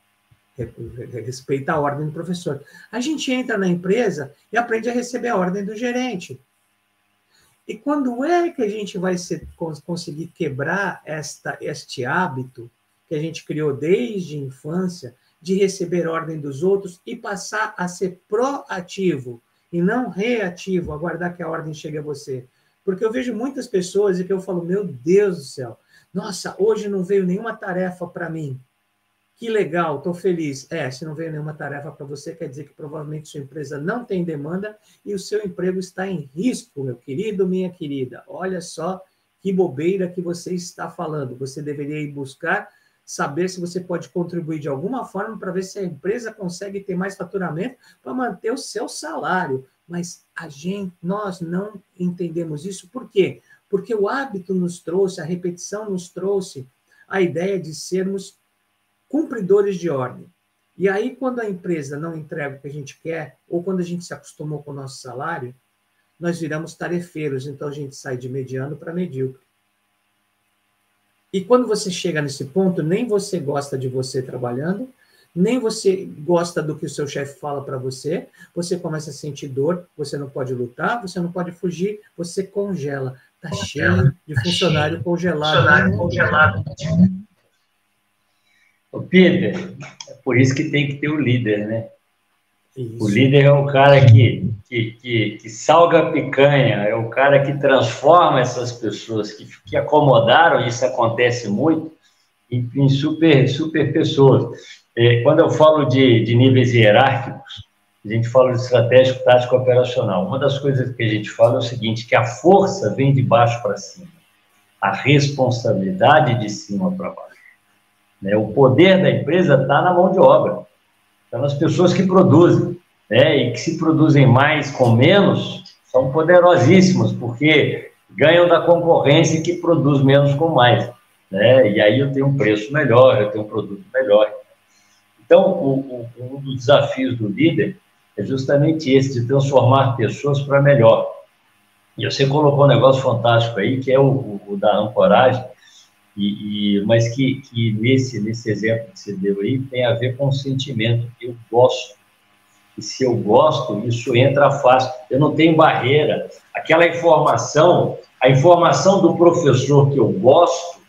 Respeita a ordem do professor. A gente entra na empresa e aprende a receber a ordem do gerente. E quando é que a gente vai ser, conseguir quebrar esta, este hábito que a gente criou desde a infância de receber ordem dos outros e passar a ser proativo e não reativo, aguardar que a ordem chegue a você? Porque eu vejo muitas pessoas e que eu falo, meu Deus do céu, nossa, hoje não veio nenhuma tarefa para mim. Que legal, estou feliz. É, se não veio nenhuma tarefa para você, quer dizer que provavelmente sua empresa não tem demanda e o seu emprego está em risco, meu querido, minha querida. Olha só que bobeira que você está falando. Você deveria ir buscar saber se você pode contribuir de alguma forma para ver se a empresa consegue ter mais faturamento para manter o seu salário. Mas a gente, nós não entendemos isso. Por quê? Porque o hábito nos trouxe, a repetição nos trouxe a ideia de sermos cumpridores de ordem. E aí, quando a empresa não entrega o que a gente quer, ou quando a gente se acostumou com o nosso salário, nós viramos tarefeiros, então a gente sai de mediano para medíocre. E quando você chega nesse ponto, nem você gosta de você trabalhando, nem você gosta do que o seu chefe fala para você, você começa a sentir dor, você não pode lutar, você não pode fugir, você congela. Está cheio de tá funcionário congelado. Funcionário congelado. O Peter, é por isso que tem que ter o líder, né? Isso. O líder é o cara que, que, que, que, salga a picanha, é o cara que transforma essas pessoas que, que acomodaram, isso acontece muito, em, em super, super pessoas. É, quando eu falo de, de níveis hierárquicos, a gente fala de estratégico, tático operacional. Uma das coisas que a gente fala é o seguinte, que a força vem de baixo para cima, a responsabilidade de cima para baixo. Né? O poder da empresa está na mão de obra, está nas pessoas que produzem, né? e que se produzem mais com menos, são poderosíssimos, porque ganham da concorrência que produz menos com mais. Né? E aí eu tenho um preço melhor, eu tenho um produto melhor. Então, o, o, um dos desafios do líder é justamente esse, de transformar pessoas para melhor. E você colocou um negócio fantástico aí, que é o, o da ancoragem, e, e, mas que, que nesse, nesse exemplo que você deu aí tem a ver com o sentimento. Eu gosto. E se eu gosto, isso entra fácil. Eu não tenho barreira. Aquela informação, a informação do professor que eu gosto,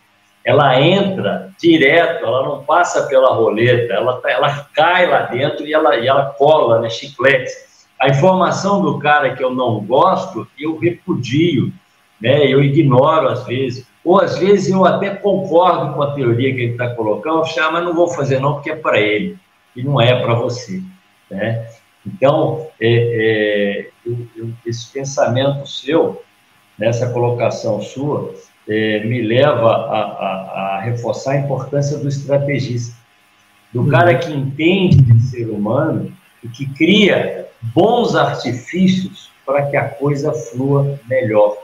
ela entra direto, ela não passa pela roleta, ela, tá, ela cai lá dentro e ela, e ela cola, né, chiclete. A informação do cara que eu não gosto, eu repudio, né, eu ignoro às vezes. Ou às vezes eu até concordo com a teoria que ele está colocando, ah, mas não vou fazer não porque é para ele, e não é para você. Né? Então, é, é, eu, eu, esse pensamento seu, nessa colocação sua, é, me leva a, a, a, reforçar a importância do estrategista, do uhum. cara que entende de ser humano e que cria bons artifícios para que a coisa flua melhor.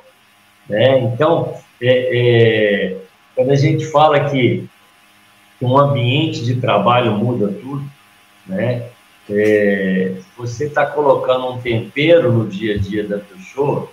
Né? Então, é, é, quando a gente fala que, um ambiente de trabalho muda tudo, né? É, você está colocando um tempero no dia a dia da pessoa,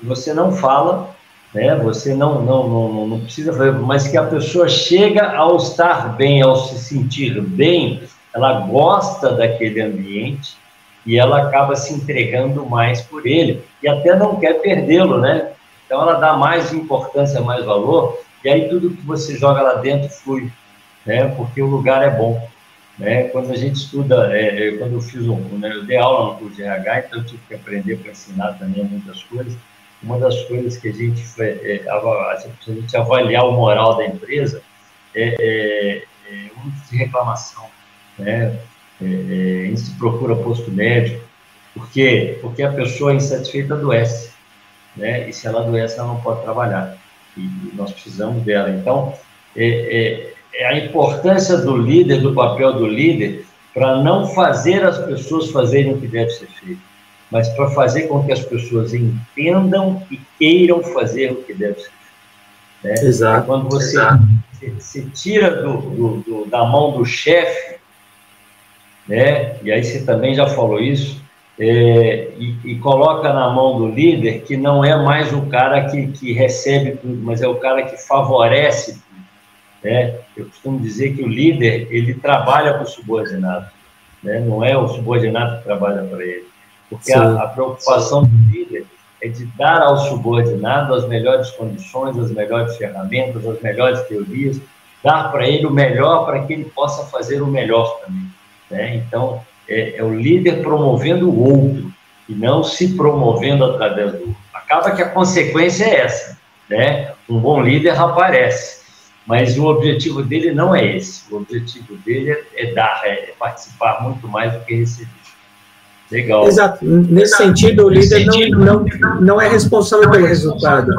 e você não fala né? Você não, não, não, não precisa fazer, mas que a pessoa chega ao estar bem, ao se sentir bem, ela gosta daquele ambiente e ela acaba se entregando mais por ele e até não quer perdê-lo, né? Então ela dá mais importância, mais valor e aí tudo que você joga lá dentro flui, né? Porque o lugar é bom. Né? Quando a gente estuda, é, é quando eu fiz um, né, eu dei aula no curso de RH, então eu tive que aprender para ensinar também muitas coisas uma das coisas que a gente, é, a gente avaliar o moral da empresa é, é, é um de reclamação, né? É, é, procura posto médico, porque porque a pessoa insatisfeita adoece, né? E se ela adoece, ela não pode trabalhar. E, e nós precisamos dela. Então, é, é, é a importância do líder, do papel do líder, para não fazer as pessoas fazerem o que deve ser feito mas para fazer com que as pessoas entendam e queiram fazer o que deve ser. Né? Exato. Quando você se, se, tira do, do, do, da mão do chefe, né? e aí você também já falou isso, é, e, e, coloca na mão do líder, que não é mais o cara que, que recebe tudo, mas é o cara que favorece tudo. Né? Eu costumo dizer que o líder, ele trabalha para o subordinado, né? não é o subordinado que trabalha para ele. Porque a, a, preocupação do líder é de dar ao subordinado as melhores condições, as melhores ferramentas, as melhores teorias, dar para ele o melhor para que ele possa fazer o melhor também. Né? Então, é, é, o líder promovendo o outro e não se promovendo através do outro. Acaba que a consequência é essa, né? Um bom líder aparece, mas o objetivo dele não é esse. O objetivo dele é, é dar, é participar muito mais do que receber. Legal. Exato. Nesse sentido, o líder não, não, não é responsável pelo resultado.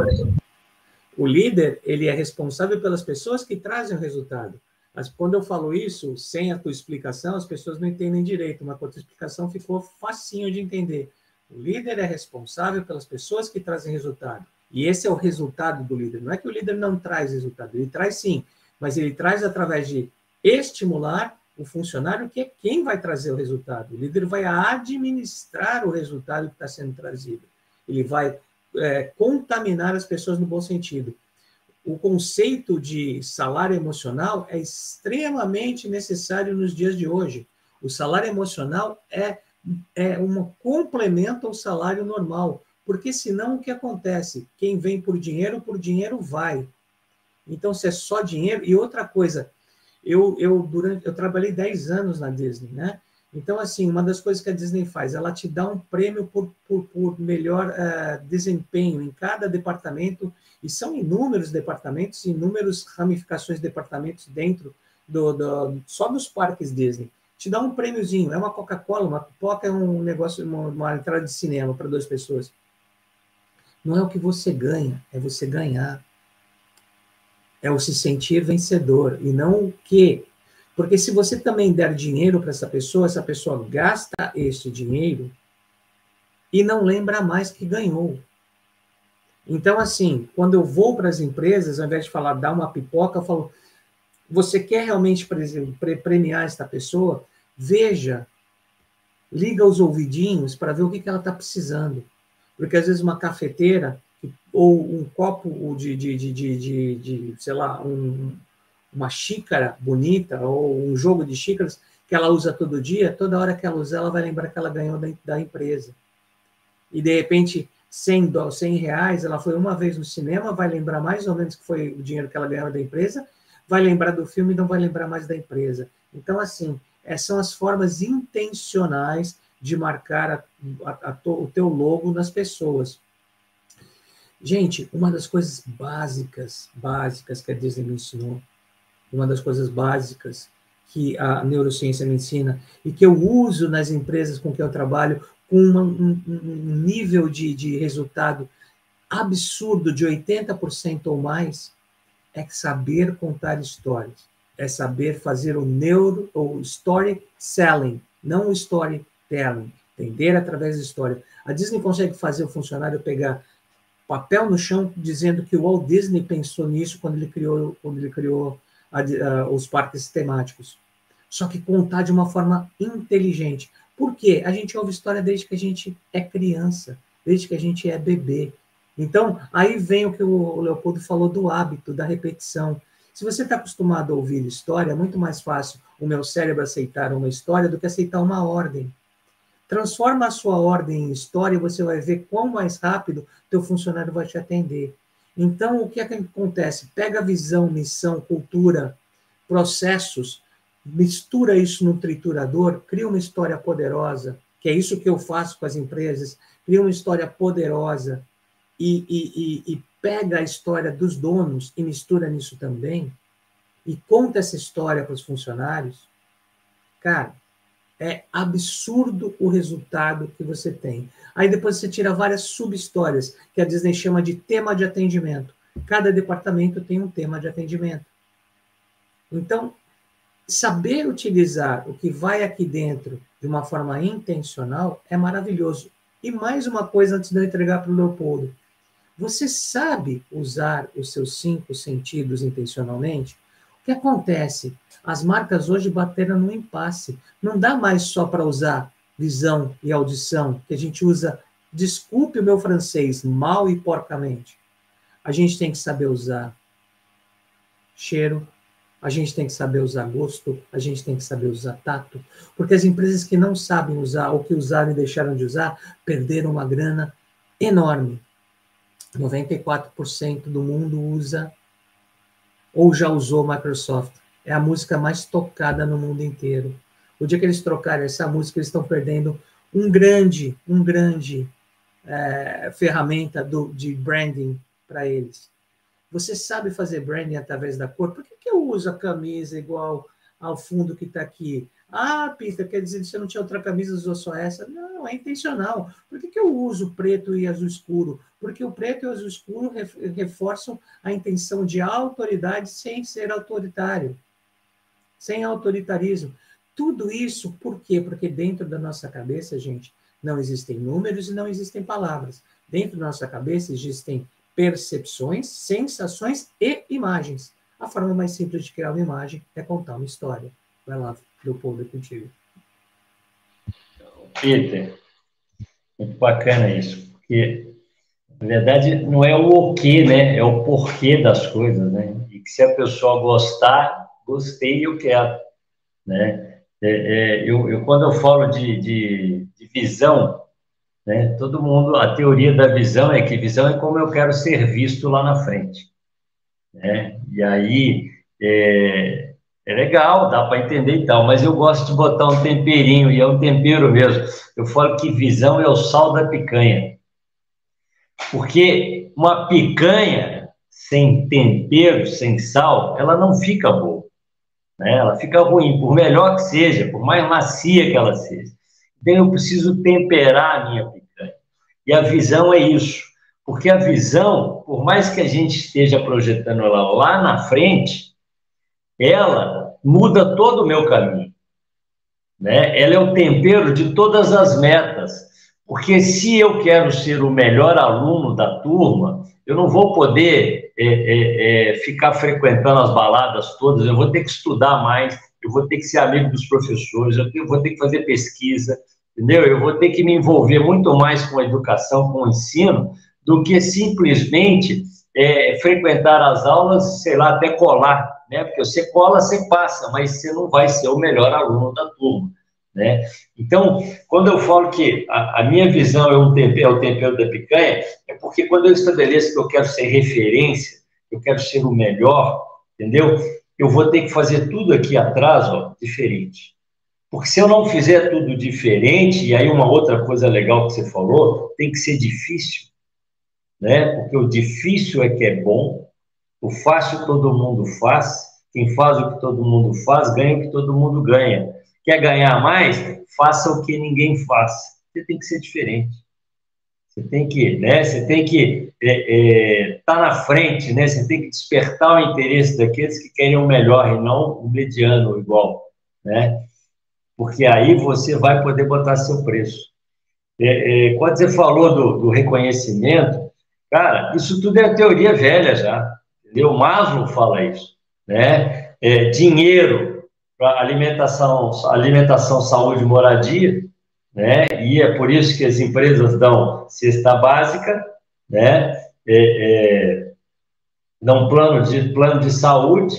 O líder, ele é responsável pelas pessoas que trazem o resultado. Mas quando eu falo isso, sem a tua explicação, as pessoas não entendem direito, mas com a tua explicação ficou facinho de entender. O líder é responsável pelas pessoas que trazem resultado. E esse é o resultado do líder. Não é que o líder não traz resultado, ele traz sim, mas ele traz através de estimular o funcionário, que é quem vai trazer o resultado. O líder vai administrar o resultado que está sendo trazido. Ele vai é, contaminar as pessoas no bom sentido. O conceito de salário emocional é extremamente necessário nos dias de hoje. O salário emocional é, é um complemento ao salário normal, porque senão o que acontece? Quem vem por dinheiro, por dinheiro vai. Então, se é só dinheiro. E outra coisa, eu, eu, durante, eu trabalhei 10 anos na Disney, né? Então, assim, uma das coisas que a Disney faz, ela te dá um prêmio por, por, por melhor uh, desempenho em cada departamento, e são inúmeros departamentos, inúmeras ramificações de departamentos dentro do, do, só dos parques Disney. Te dá um prêmiozinho, é uma Coca-Cola, uma pipoca é um negócio, uma, uma entrada de cinema para duas pessoas. Não é o que você ganha, é você ganhar. É o se sentir vencedor, e não o que porque se você também der dinheiro para essa pessoa, essa pessoa gasta esse dinheiro e não lembra mais que ganhou. Então, assim, quando eu vou para as empresas, ao invés de falar dar uma pipoca, eu falo: você quer realmente premiar esta pessoa? Veja, liga os ouvidinhos para ver o que, que ela está precisando. Porque às vezes uma cafeteira ou um copo de, de, de, de, de sei lá, um, uma xícara bonita ou um jogo de xícaras que ela usa todo dia, toda hora que ela usar, ela vai lembrar que ela ganhou da, da empresa. E de repente, 100, 100 reais, ela foi uma vez no cinema, vai lembrar mais ou menos que foi o dinheiro que ela ganhou da empresa, vai lembrar do filme e não vai lembrar mais da empresa. Então, assim, essas são as formas intencionais de marcar a, a, a, o teu logo nas pessoas. Gente, uma das coisas básicas, básicas que a Disney me ensinou uma das coisas básicas que a neurociência me ensina e que eu uso nas empresas com que eu trabalho com uma, um, um, nível de, de resultado absurdo de 80% ou mais, é saber contar histórias, é saber fazer o neuro ou story selling, não o storytelling, entender através da história. A Disney consegue fazer o funcionário pegar papel no chão dizendo que o Walt Disney pensou nisso quando ele criou quando ele criou a, a, os parques temáticos. Só que contar de uma forma inteligente. Por quê? A gente ouve história desde que a gente é criança, desde que a gente é bebê. Então, aí vem o que o Leopoldo falou do hábito, da repetição. Se você está acostumado a ouvir história, é muito mais fácil o meu cérebro aceitar uma história do que aceitar uma ordem. Transforma a sua ordem em história e você vai ver quão mais rápido teu funcionário vai te atender. Então, o que, é que acontece? Pega visão, missão, cultura, processos, mistura isso no triturador, cria uma história poderosa, que é isso que eu faço com as empresas, cria uma história poderosa e, e, e, e pega a história dos donos e mistura nisso também, e conta essa história para os funcionários, cara, é absurdo o resultado que você tem. Aí depois você tira várias sub-histórias, que a Disney chama de tema de atendimento. Cada departamento tem um tema de atendimento. Então, saber utilizar o que vai aqui dentro de uma forma intencional é maravilhoso. E mais uma coisa antes de eu entregar para o Leopoldo. Você sabe usar os seus cinco sentidos intencionalmente? O que acontece? As marcas hoje bateram no impasse. Não dá mais só para usar visão e audição, que a gente usa, desculpe o meu francês, mal e porcamente. A gente tem que saber usar cheiro, a gente tem que saber usar gosto, a gente tem que saber usar tato, porque as empresas que não sabem usar ou que usaram e deixaram de usar perderam uma grana enorme. 94% do mundo usa ou já usou Microsoft. É a música mais tocada no mundo inteiro. O dia que eles trocarem essa música, eles estão perdendo um grande, um grande é, ferramenta do, de branding para eles. Você sabe fazer branding através da cor? Por que, que eu uso a camisa igual ao fundo que está aqui? Ah, Peter, quer dizer que você não tinha outra camisa, usou só essa? Não, é intencional. Por que, que eu uso preto e azul escuro? Porque o preto e o azul escuro reforçam a intenção de autoridade sem ser autoritário, sem autoritarismo. Tudo isso, por quê? Porque dentro da nossa cabeça, gente, não existem números e não existem palavras. Dentro da nossa cabeça existem percepções, sensações e imagens. A forma mais simples de criar uma imagem é contar uma história. Vai lá, Leopoldo, é contigo. Peter, muito bacana isso, porque na verdade não é o o que, né? É o porquê das coisas, né? E que se a pessoa gostar, gostei, eu quero, né? É, é, eu, eu, quando eu falo de, de, de visão, né? Todo mundo, a teoria da visão é que visão é como eu quero ser visto lá na frente, né? E aí é, é legal, dá para entender e tal, mas eu gosto de botar um temperinho, e é um tempero mesmo. Eu falo que visão é o sal da picanha. Porque uma picanha sem tempero, sem sal, ela não fica boa. Né? Ela fica ruim, por melhor que seja, por mais macia que ela seja. Então eu preciso temperar a minha picanha. E a visão é isso. Porque a visão, por mais que a gente esteja projetando ela lá na frente, ela muda todo o meu caminho. Né? Ela é o tempero de todas as metas. Porque se eu quero ser o melhor aluno da turma, eu não vou poder é, é, é, ficar frequentando as baladas todas, eu vou ter que estudar mais, eu vou ter que ser amigo dos professores, eu vou ter que fazer pesquisa, entendeu? Eu vou ter que me envolver muito mais com a educação, com o ensino, do que simplesmente é, frequentar as aulas, sei lá, até colar né? Porque você cola, você passa, mas você não vai ser o melhor aluno da turma, né? Então, quando eu falo que a, a minha visão é, um tempero, é o tempero da picanha, é porque quando eu estabeleço que eu quero ser referência, eu quero ser o melhor, entendeu? Eu vou ter que fazer tudo aqui atrás, ó, diferente. Porque se eu não fizer tudo diferente, e aí uma outra coisa legal que você falou, tem que ser difícil, né? Porque o difícil é que é bom, o fácil todo mundo faz, quem faz o que todo mundo faz, ganha o que todo mundo ganha. Quer ganhar mais? Faça o que ninguém faz. Você tem que ser diferente. Você tem que, né? Você tem que estar é, é, tá na frente, né? Você tem que despertar o interesse daqueles que querem o melhor e não o mediano igual, né? Porque aí você vai poder botar seu preço. É, é, quando você falou do, do reconhecimento, cara, isso tudo é teoria velha já. Entendeu? Maslow fala isso, né? É, dinheiro para alimentação, alimentação, saúde, moradia, né? E é por isso que as empresas dão cesta básica, né? É, é, dão plano de plano de saúde,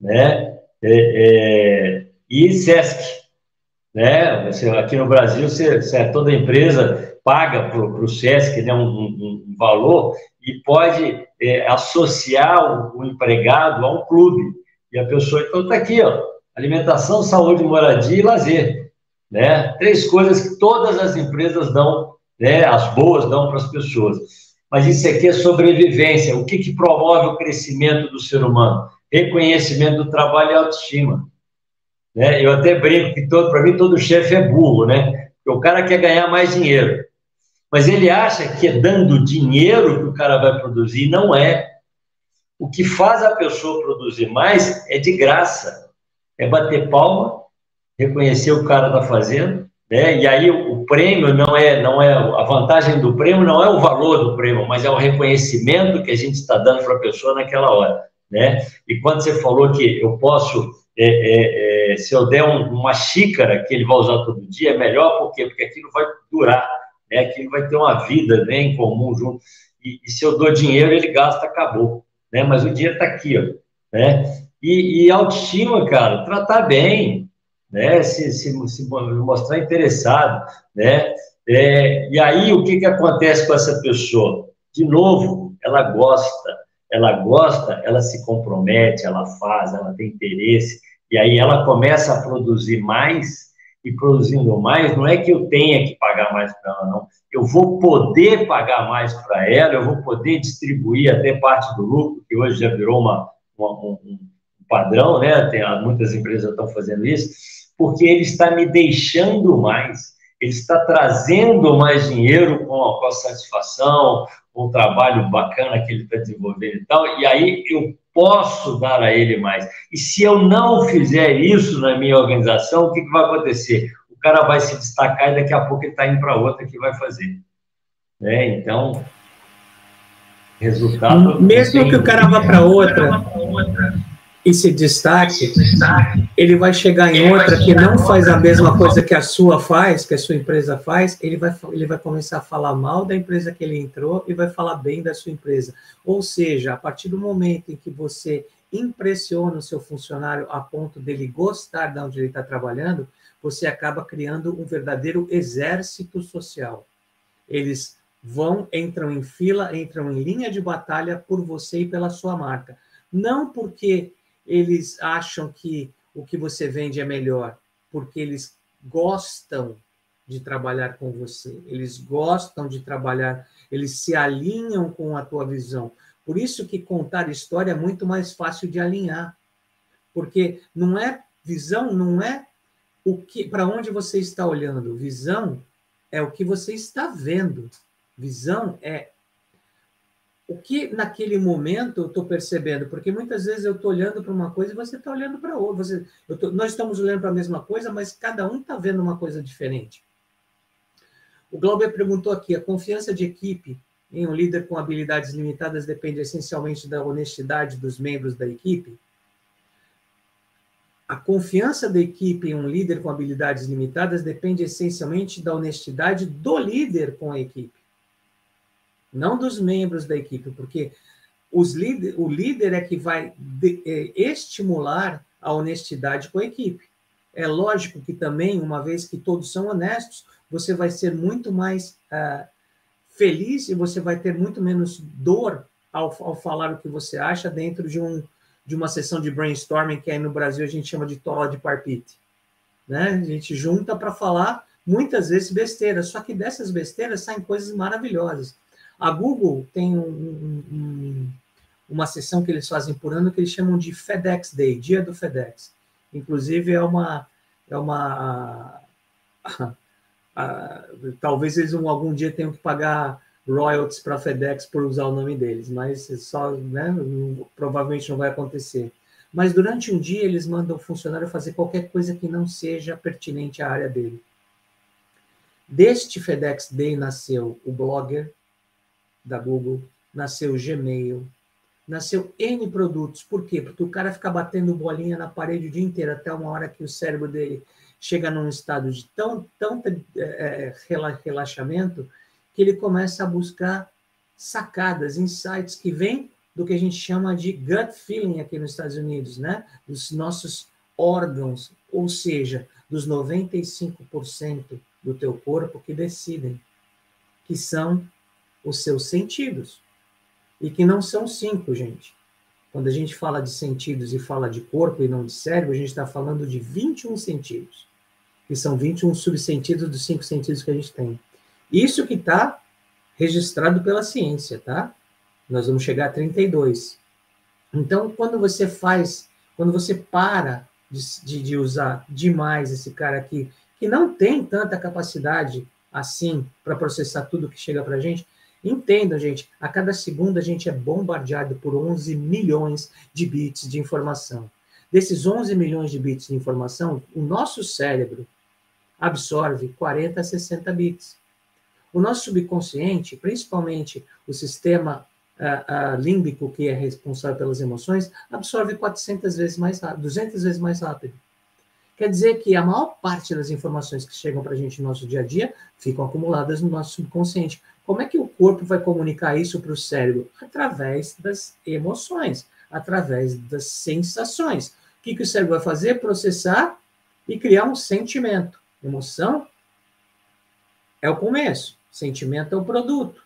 né? É, é e SESC, né? Você, aqui no Brasil, você, você, toda empresa paga para o SESC né, um, um, um valor e pode é, associar o, o, empregado a um clube. E a pessoa, então, está aqui, ó, alimentação, saúde, moradia e lazer. Né? Três coisas que todas as empresas dão, né, as boas dão para as pessoas. Mas isso aqui é sobrevivência. O que, que promove o crescimento do ser humano? Reconhecimento do trabalho e autoestima. Né? Eu até brinco que, para mim, todo chefe é burro, né? Porque o cara quer ganhar mais dinheiro mas ele acha que é dando dinheiro que o cara vai produzir, não é. O que faz a pessoa produzir mais é de graça, é bater palma, reconhecer o cara está fazendo, né? E aí o, prêmio não é, não é a vantagem do prêmio não é o valor do prêmio, mas é o reconhecimento que a gente está dando para a pessoa naquela hora, né? E quando você falou que eu posso é, é, é, se eu der um, uma xícara que ele vai usar todo dia, é melhor, por quê? Porque aquilo vai durar né, que ele vai ter uma vida né, em comum junto. E, e, se eu dou dinheiro, ele gasta, acabou. Né? Mas o dinheiro está aqui, ó, né? E, e, autoestima, cara, tratar bem, né? Se, se, se mostrar interessado, né? É, e aí, o que, que acontece com essa pessoa? De novo, ela gosta, ela gosta, ela se compromete, ela faz, ela tem interesse, e aí ela começa a produzir mais e produzindo mais, não é que eu tenha que pagar mais para ela, não. Eu vou poder pagar mais para ela, eu vou poder distribuir até parte do lucro, que hoje já virou uma, uma um, padrão, né? Tem, muitas empresas estão fazendo isso, porque ele está me deixando mais, ele está trazendo mais dinheiro com com a satisfação, o trabalho bacana que ele está desenvolvendo e tal, e aí eu posso dar a ele mais. E se eu não fizer isso na minha organização, o que, que vai acontecer? O cara vai se destacar e daqui a pouco ele está indo para outra que vai fazer. Né? Então, resultado. Mesmo que o cara vá para outra e se destaque, ele vai chegar em outra que não faz a mesma coisa que a sua faz, que a sua empresa faz, ele vai, ele vai começar a falar mal da empresa que ele entrou e vai falar bem da sua empresa. Ou seja, a partir do momento em que você impressiona o seu funcionário a ponto dele gostar de onde ele está trabalhando, você acaba criando um verdadeiro exército social. Eles vão, entram em fila, entram em linha de batalha por você e pela sua marca. Não porque eles acham que o que você vende é melhor, porque eles gostam de trabalhar com você, eles gostam de trabalhar, eles se alinham com a tua visão. Por isso que contar história é muito mais fácil de alinhar. Porque não é visão, não é o que para onde você está olhando. Visão é o que você está vendo. Visão é o que naquele momento eu estou percebendo, porque muitas vezes eu estou olhando para uma coisa e você está olhando para outra. Você, tô, nós estamos olhando para a mesma coisa, mas cada um está vendo uma coisa diferente. O Glauber perguntou aqui: a confiança de equipe em um líder com habilidades limitadas depende essencialmente da honestidade dos membros da equipe? A confiança da equipe em um líder com habilidades limitadas depende essencialmente da honestidade do líder com a equipe, não dos membros da equipe, porque líder, o líder é que vai de, é, estimular a honestidade com a equipe. É lógico que também, uma vez que todos são honestos, você vai ser muito mais uh, feliz e você vai ter muito menos dor ao, ao falar o que você acha dentro de, um, de uma sessão de brainstorming que aí no Brasil a gente chama de tola de parpite. Né? A gente junta para falar muitas vezes besteiras, só que dessas besteiras saem coisas maravilhosas. A Google tem um, um, uma sessão que eles fazem por ano que eles chamam de FedEx Day, Dia do FedEx. Inclusive é uma é uma talvez eles algum dia tenham que pagar royalties para a FedEx por usar o nome deles, mas só, né, provavelmente não vai acontecer. Mas durante um dia eles mandam o funcionário fazer qualquer coisa que não seja pertinente à área dele. Deste FedEx Day nasceu o Blogger da Google, nasceu o Gmail, nasceu N produtos. Por quê? Porque o cara fica batendo bolinha na parede o dia inteiro até uma hora que o cérebro dele chega num estado de tão, tão é, relaxamento que ele começa a buscar sacadas, insights que vêm do que a gente chama de gut feeling aqui nos Estados Unidos, né? Dos nossos órgãos, ou seja, dos 95% do teu corpo que decidem, que são os seus sentidos. E que não são cinco, gente. Quando a gente fala de sentidos e fala de corpo e não de cérebro, a gente está falando de 21 sentidos que são 21 subsentidos dos cinco sentidos que a gente tem. Isso que está registrado pela ciência, tá? Nós vamos chegar a 32. Então, quando você faz, quando você para de, de, usar demais esse cara aqui, que não tem tanta capacidade assim para processar tudo que chega para a gente, entendam, gente, a cada segundo a gente é bombardeado por 11 milhões de bits de informação. Desses 11 milhões de bits de informação, o nosso cérebro absorve 40 a 60 bits. O nosso subconsciente, principalmente o sistema uh, uh, límbico, que é responsável pelas emoções, absorve 400 vezes mais rápido, 200 vezes mais rápido. Quer dizer que a maior parte das informações que chegam para a gente no nosso dia a dia ficam acumuladas no nosso subconsciente. Como é que o corpo vai comunicar isso para o cérebro? Através das emoções, através das sensações. O que, que o cérebro vai fazer? Processar e criar um sentimento. Emoção é o começo, sentimento é o produto.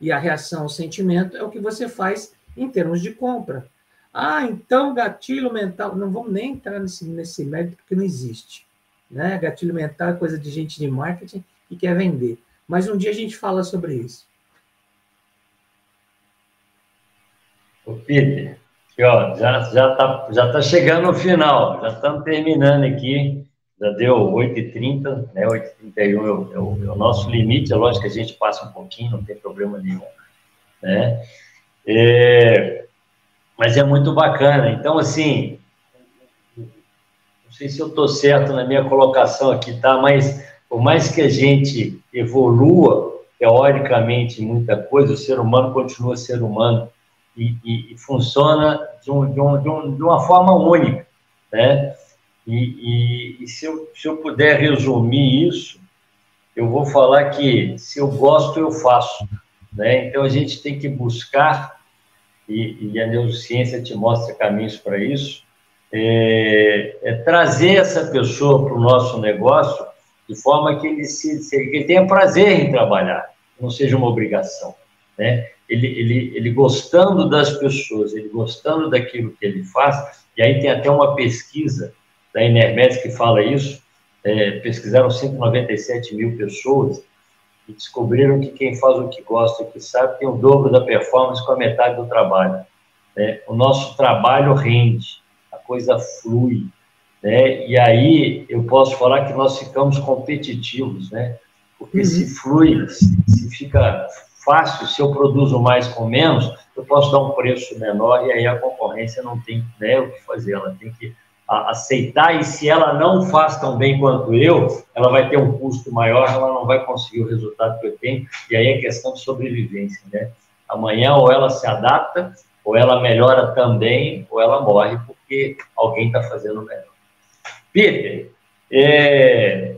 E a reação ao sentimento é o que você faz em termos de compra. Ah, então gatilho mental. Não vamos nem entrar nesse, nesse mérito porque não existe. Né? Gatilho mental é coisa de gente de marketing que quer vender. Mas um dia a gente fala sobre isso. Ô, Peter, aqui, ó, já já tá, já tá chegando no final, já estamos terminando aqui já deu 8h30, né? 8h31 é o, é, o, é o nosso limite, é lógico que a gente passa um pouquinho, não tem problema nenhum, né? É, mas é muito bacana. Então, assim, não sei se eu estou certo na minha colocação aqui, tá? Mas por mais que a gente evolua teoricamente muita coisa, o ser humano continua ser humano e, e, e funciona de, um, de, um, de, um, uma forma única, né? E, e se, eu, se eu puder resumir isso, eu vou falar que se eu gosto, eu faço, né? Então a gente tem que buscar, e, e a neurociência te mostra caminhos para isso, é, é trazer essa pessoa para o nosso negócio de forma que ele, se, que ele tenha prazer em trabalhar, não seja uma obrigação. Né? Ele, ele, ele gostando das pessoas, ele gostando daquilo que ele faz, e aí tem até uma pesquisa da Enermeds que fala isso, é, pesquisaram 197 mil pessoas e descobriram que quem faz o que gosta e que sabe tem o dobro da performance com a metade do trabalho. Né? O nosso trabalho rende, a coisa flui, né? E aí eu posso falar que nós ficamos competitivos, né? Porque uhum. se flui, se fica fácil, se eu produzo mais com menos, eu posso dar um preço menor e aí a concorrência não tem né, o que fazer, ela tem que aceitar e se ela não faz tão bem quanto eu, ela vai ter um custo maior, ela não vai conseguir o resultado que eu tenho e aí é questão de sobrevivência, né? Amanhã ou ela se adapta, ou ela melhora também, ou ela morre porque alguém está fazendo melhor. Peter, é,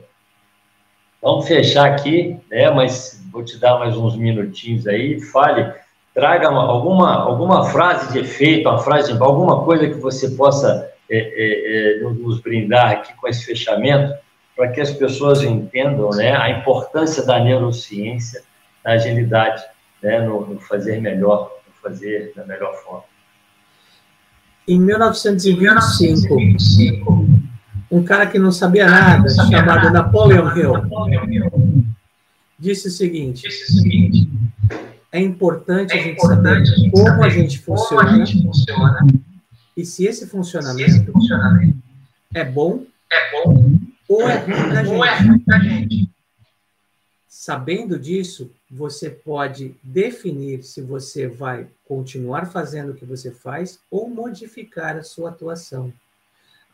vamos fechar aqui, né? Mas vou te dar mais uns minutinhos aí. Fale, traga uma, alguma, alguma frase de efeito, uma frase, alguma coisa que você possa é, é, é, nos brindar aqui com esse fechamento, para que as pessoas entendam, né, a importância da neurociência, da agilidade, né, no, no fazer melhor, no fazer da melhor forma. Em 1925, um cara que não sabia nada, chamado Napoleon Hill, disse o seguinte: é importante a gente saber como a gente funciona e se esse funcionamento é bom ou é ruim para gente. Sabendo disso, você pode definir se você vai continuar fazendo o que você faz ou modificar a sua atuação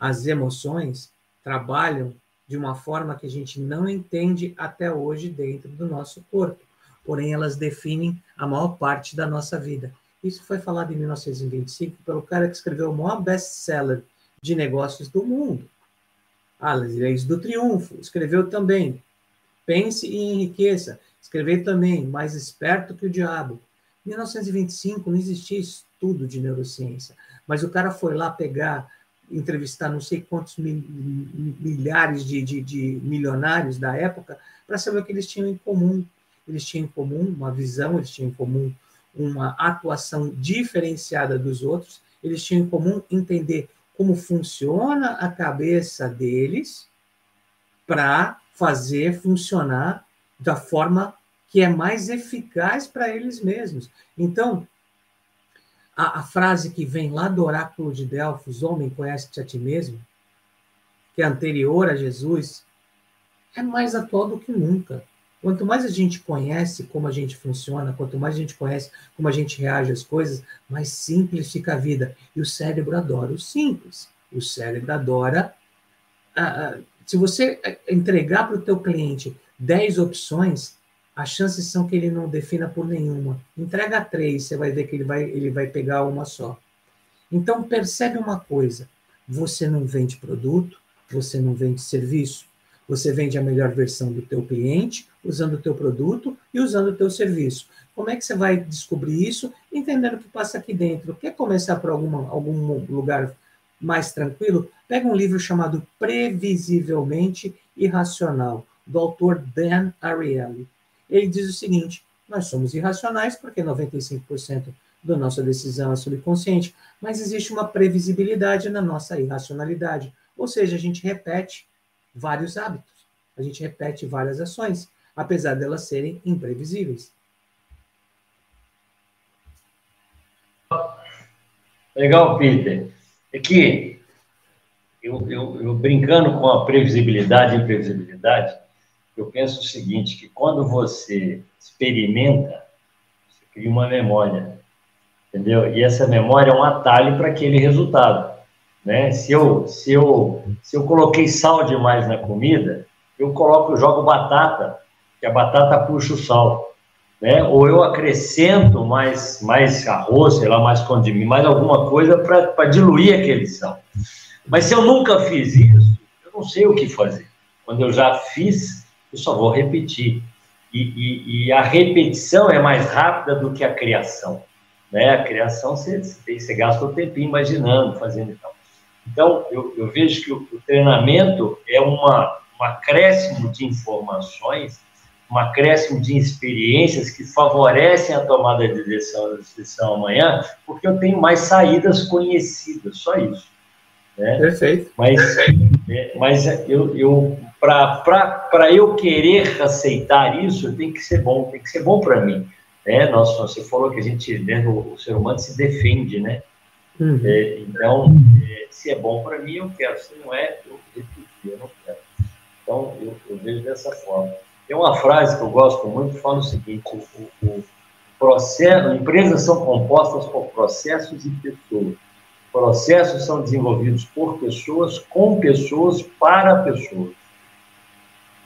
as emoções trabalham de uma forma que a gente não entende até hoje dentro do nosso corpo. Porém, elas definem a maior parte da nossa vida. Isso foi falado em 1925 pelo cara que escreveu o maior best-seller de negócios do mundo. As Leis do Triunfo. Escreveu também Pense e Enriqueça. Escreveu também Mais Esperto que o Diabo. Em 1925 não existia estudo de neurociência, mas o cara foi lá pegar entrevistar não sei quantos milhares de, de, de milionários da época para saber o que eles tinham em comum. Eles tinham em comum uma visão, eles tinham em comum uma atuação diferenciada dos outros, eles tinham em comum entender como funciona a cabeça deles para fazer funcionar da forma que é mais eficaz para eles mesmos. Então, a, a, frase que vem lá do oráculo de Delfos, homem, conhece-te a ti mesmo, que é anterior a Jesus, é mais atual do que nunca. Quanto mais a gente conhece como a gente funciona, quanto mais a gente conhece como a gente reage às coisas, mais simples fica a vida. E o cérebro adora o simples. O cérebro adora. Ah, se você entregar para o teu cliente 10 opções, as chances são que ele não defina por nenhuma. Entrega três, você vai ver que ele vai, ele vai pegar uma só. Então, percebe uma coisa: você não vende produto, você não vende serviço. Você vende a melhor versão do teu cliente, usando o teu produto e usando o teu serviço. Como é que você vai descobrir isso? Entendendo o que passa aqui dentro. Quer começar por alguma, algum lugar mais tranquilo? Pega um livro chamado Previsivelmente Irracional, do autor Dan Ariely ele diz o seguinte: nós somos irracionais porque 95% da nossa decisão é subconsciente, mas existe uma previsibilidade na nossa irracionalidade. Ou seja, a gente repete vários hábitos, a gente repete várias ações, apesar delas serem imprevisíveis. Legal, Peter. É que eu, eu, eu brincando com a previsibilidade e imprevisibilidade, eu penso o seguinte, que quando você experimenta, você cria uma memória, entendeu? E essa memória é um atalho para aquele resultado, né? Se eu, se eu, se eu coloquei sal demais na comida, eu coloco, jogo batata, que a batata puxa o sal. né? Ou eu acrescento mais, mais arroz, sei lá, mais condimento, mais alguma coisa para diluir aquele sal. Mas se eu nunca fiz isso, eu não sei o que fazer. Quando eu já fiz, eu só vou repetir. E, e, e a repetição é mais rápida do que a criação. Né? A criação, você, você gasta o tempinho imaginando, fazendo e tal. Então, eu, eu vejo que o, o, treinamento é uma, um acréscimo de informações, um acréscimo de experiências que favorecem a tomada de decisão, de decisão amanhã, porque eu tenho mais saídas conhecidas, só isso. Né? Perfeito. Mas, é, mas eu, eu para eu querer aceitar isso, tem que ser bom, tem que ser bom para mim. Né? Nós, você falou que a gente, né, o, o ser humano se defende, né? Uhum. É, então, se é bom para mim, eu quero. Se não é, eu repito, eu não quero. Então, eu, eu, vejo dessa forma. Tem uma frase que eu gosto muito, que fala o seguinte, o, o processo, empresas são compostas por processos e pessoas. Processos são desenvolvidos por pessoas, com pessoas, para pessoas.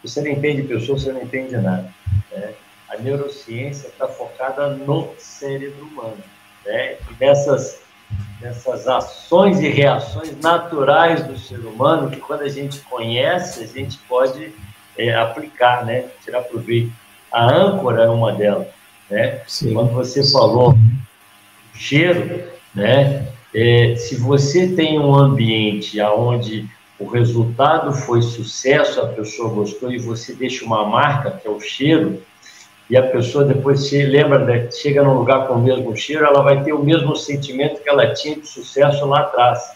Você não entende pessoas, você não entende nada. Né? A neurociência está focada no cérebro humano. Né? E nessas, nessas ações e reações naturais do ser humano, que quando a gente conhece, a gente pode é, aplicar, né? tirar proveito. A âncora é uma delas. Né? Quando você falou cheiro, né? É, se você tem um ambiente onde o resultado foi sucesso, a pessoa gostou e você deixa uma marca, que é o cheiro, e a pessoa depois se lembra, né, chega num lugar com o mesmo cheiro, ela vai ter o mesmo sentimento que ela tinha de sucesso lá atrás.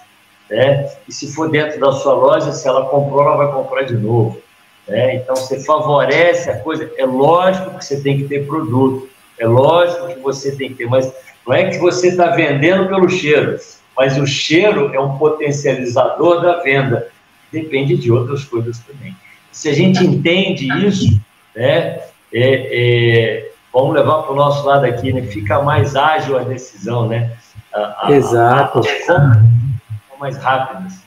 Né? E se for dentro da sua loja, se ela comprou, ela vai comprar de novo. Né? Então, você favorece a coisa. É lógico que você tem que ter produto, é lógico que você tem que ter, mas não é que você está vendendo pelo cheiro, mas o cheiro é um potencializador da venda. Depende de outras coisas também. Se a gente entende isso, né, é, é, vamos levar para o nosso lado aqui, né, fica mais ágil a decisão, né? A, a, Exato. A, mais rápidas.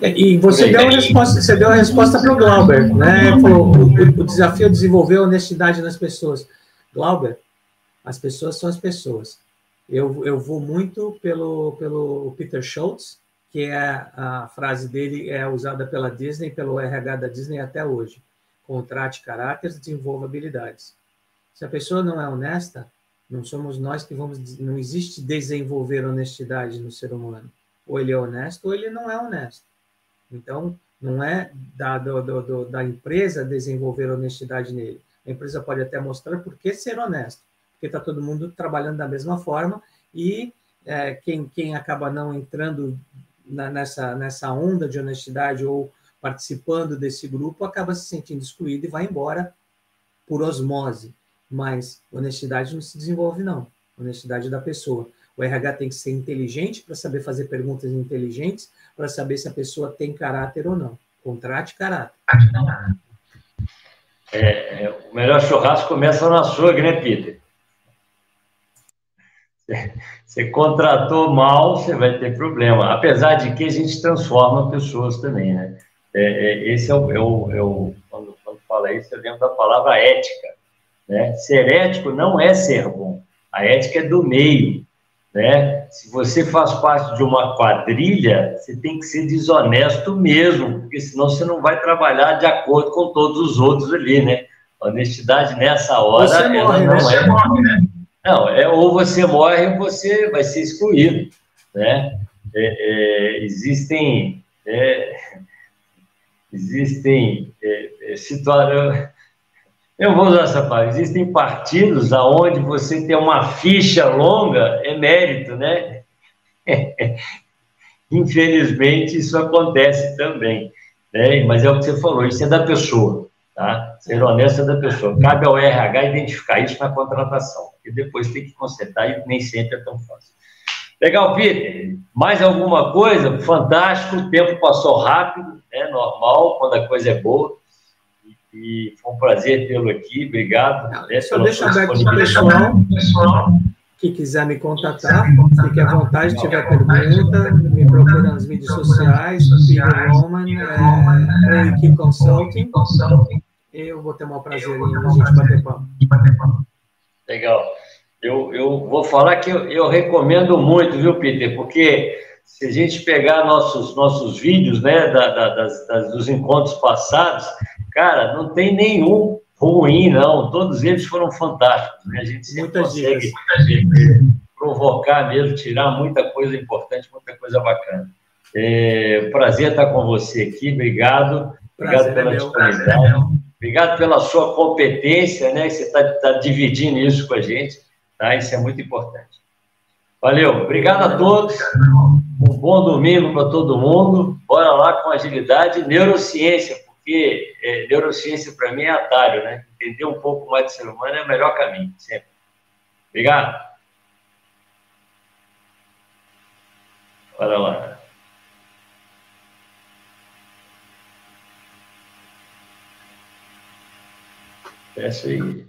É, e você deu, a resposta, você deu a resposta para o Glauber, né? Falou, o, o desafio é desenvolver honestidade nas pessoas. Glauber, as pessoas são as pessoas. Eu, eu vou muito pelo, pelo Peter Schultz, que é a frase dele é usada pela Disney, pelo RH da Disney até hoje. Contrate caráteres, desenvolva habilidades. Se a pessoa não é honesta, não somos nós que vamos. Não existe desenvolver honestidade no ser humano. Ou ele é honesto ou ele não é honesto. Então, não é da, do, do, da empresa desenvolver honestidade nele. A empresa pode até mostrar por que ser honesto porque está todo mundo trabalhando da mesma forma e é, quem, quem acaba não entrando na, nessa, nessa onda de honestidade ou participando desse grupo acaba se sentindo excluído e vai embora por osmose. Mas honestidade não se desenvolve, não. Honestidade da pessoa. O RH tem que ser inteligente para saber fazer perguntas inteligentes, para saber se a pessoa tem caráter ou não. Contrate caráter. É, é, o melhor churrasco começa na sua, né, Peter? Você contratou mal, você vai ter problema. Apesar de que a gente transforma pessoas também, né? É, é, esse é o, é o, é o quando, quando fala isso, eu lembro da palavra ética. Né? Ser ético não é ser bom. A ética é do meio. Né? Se você faz parte de uma quadrilha, você tem que ser desonesto mesmo, porque senão você não vai trabalhar de acordo com todos os outros ali, né? honestidade nessa hora, você morre, não né? é. Morre, né? Não, é ou você morre ou você vai ser excluído, né? É, é, existem é, existem é, é, situações eu vou usar essa palavra. Existem partidos aonde você tem uma ficha longa é mérito, né? Infelizmente isso acontece também, né? Mas é o que você falou, isso é da pessoa. Tá? Ser honesto da pessoa. Cabe ao RH identificar isso na contratação. E depois tem que consertar e nem sempre é tão fácil. Legal, Peter. Mais alguma coisa? Fantástico. O tempo passou rápido, é normal quando a coisa é boa. E foi um prazer tê-lo aqui. Obrigado. Né, Só deixa aberto para o pessoal, pessoal que quiser me contatar, fique à vontade, se tiver pergunta, me procura nas mídias sociais, Peter Roman, é, Consulting. Eu vou ter um prazer em a gente bater papo. Legal. Eu, eu vou falar que eu, eu recomendo muito, viu, Peter? Porque se a gente pegar nossos, nossos vídeos, né, da, da, das, das, dos encontros passados, cara, não tem nenhum ruim, não. Todos eles foram fantásticos. Né? A gente sempre muita consegue muita provocar mesmo, tirar muita coisa importante, muita coisa bacana. É, prazer estar com você aqui, obrigado. Prazer obrigado pela é disponibilidade. Obrigado pela sua competência, né? Você está tá dividindo isso com a gente, tá? Isso é muito importante. Valeu, obrigado a todos. Um bom domingo para todo mundo. Bora lá com agilidade, neurociência, porque é, neurociência para mim é atalho, né? Entender um pouco mais do ser humano é o melhor caminho, sempre. Obrigado. Bora lá. Fecha aí.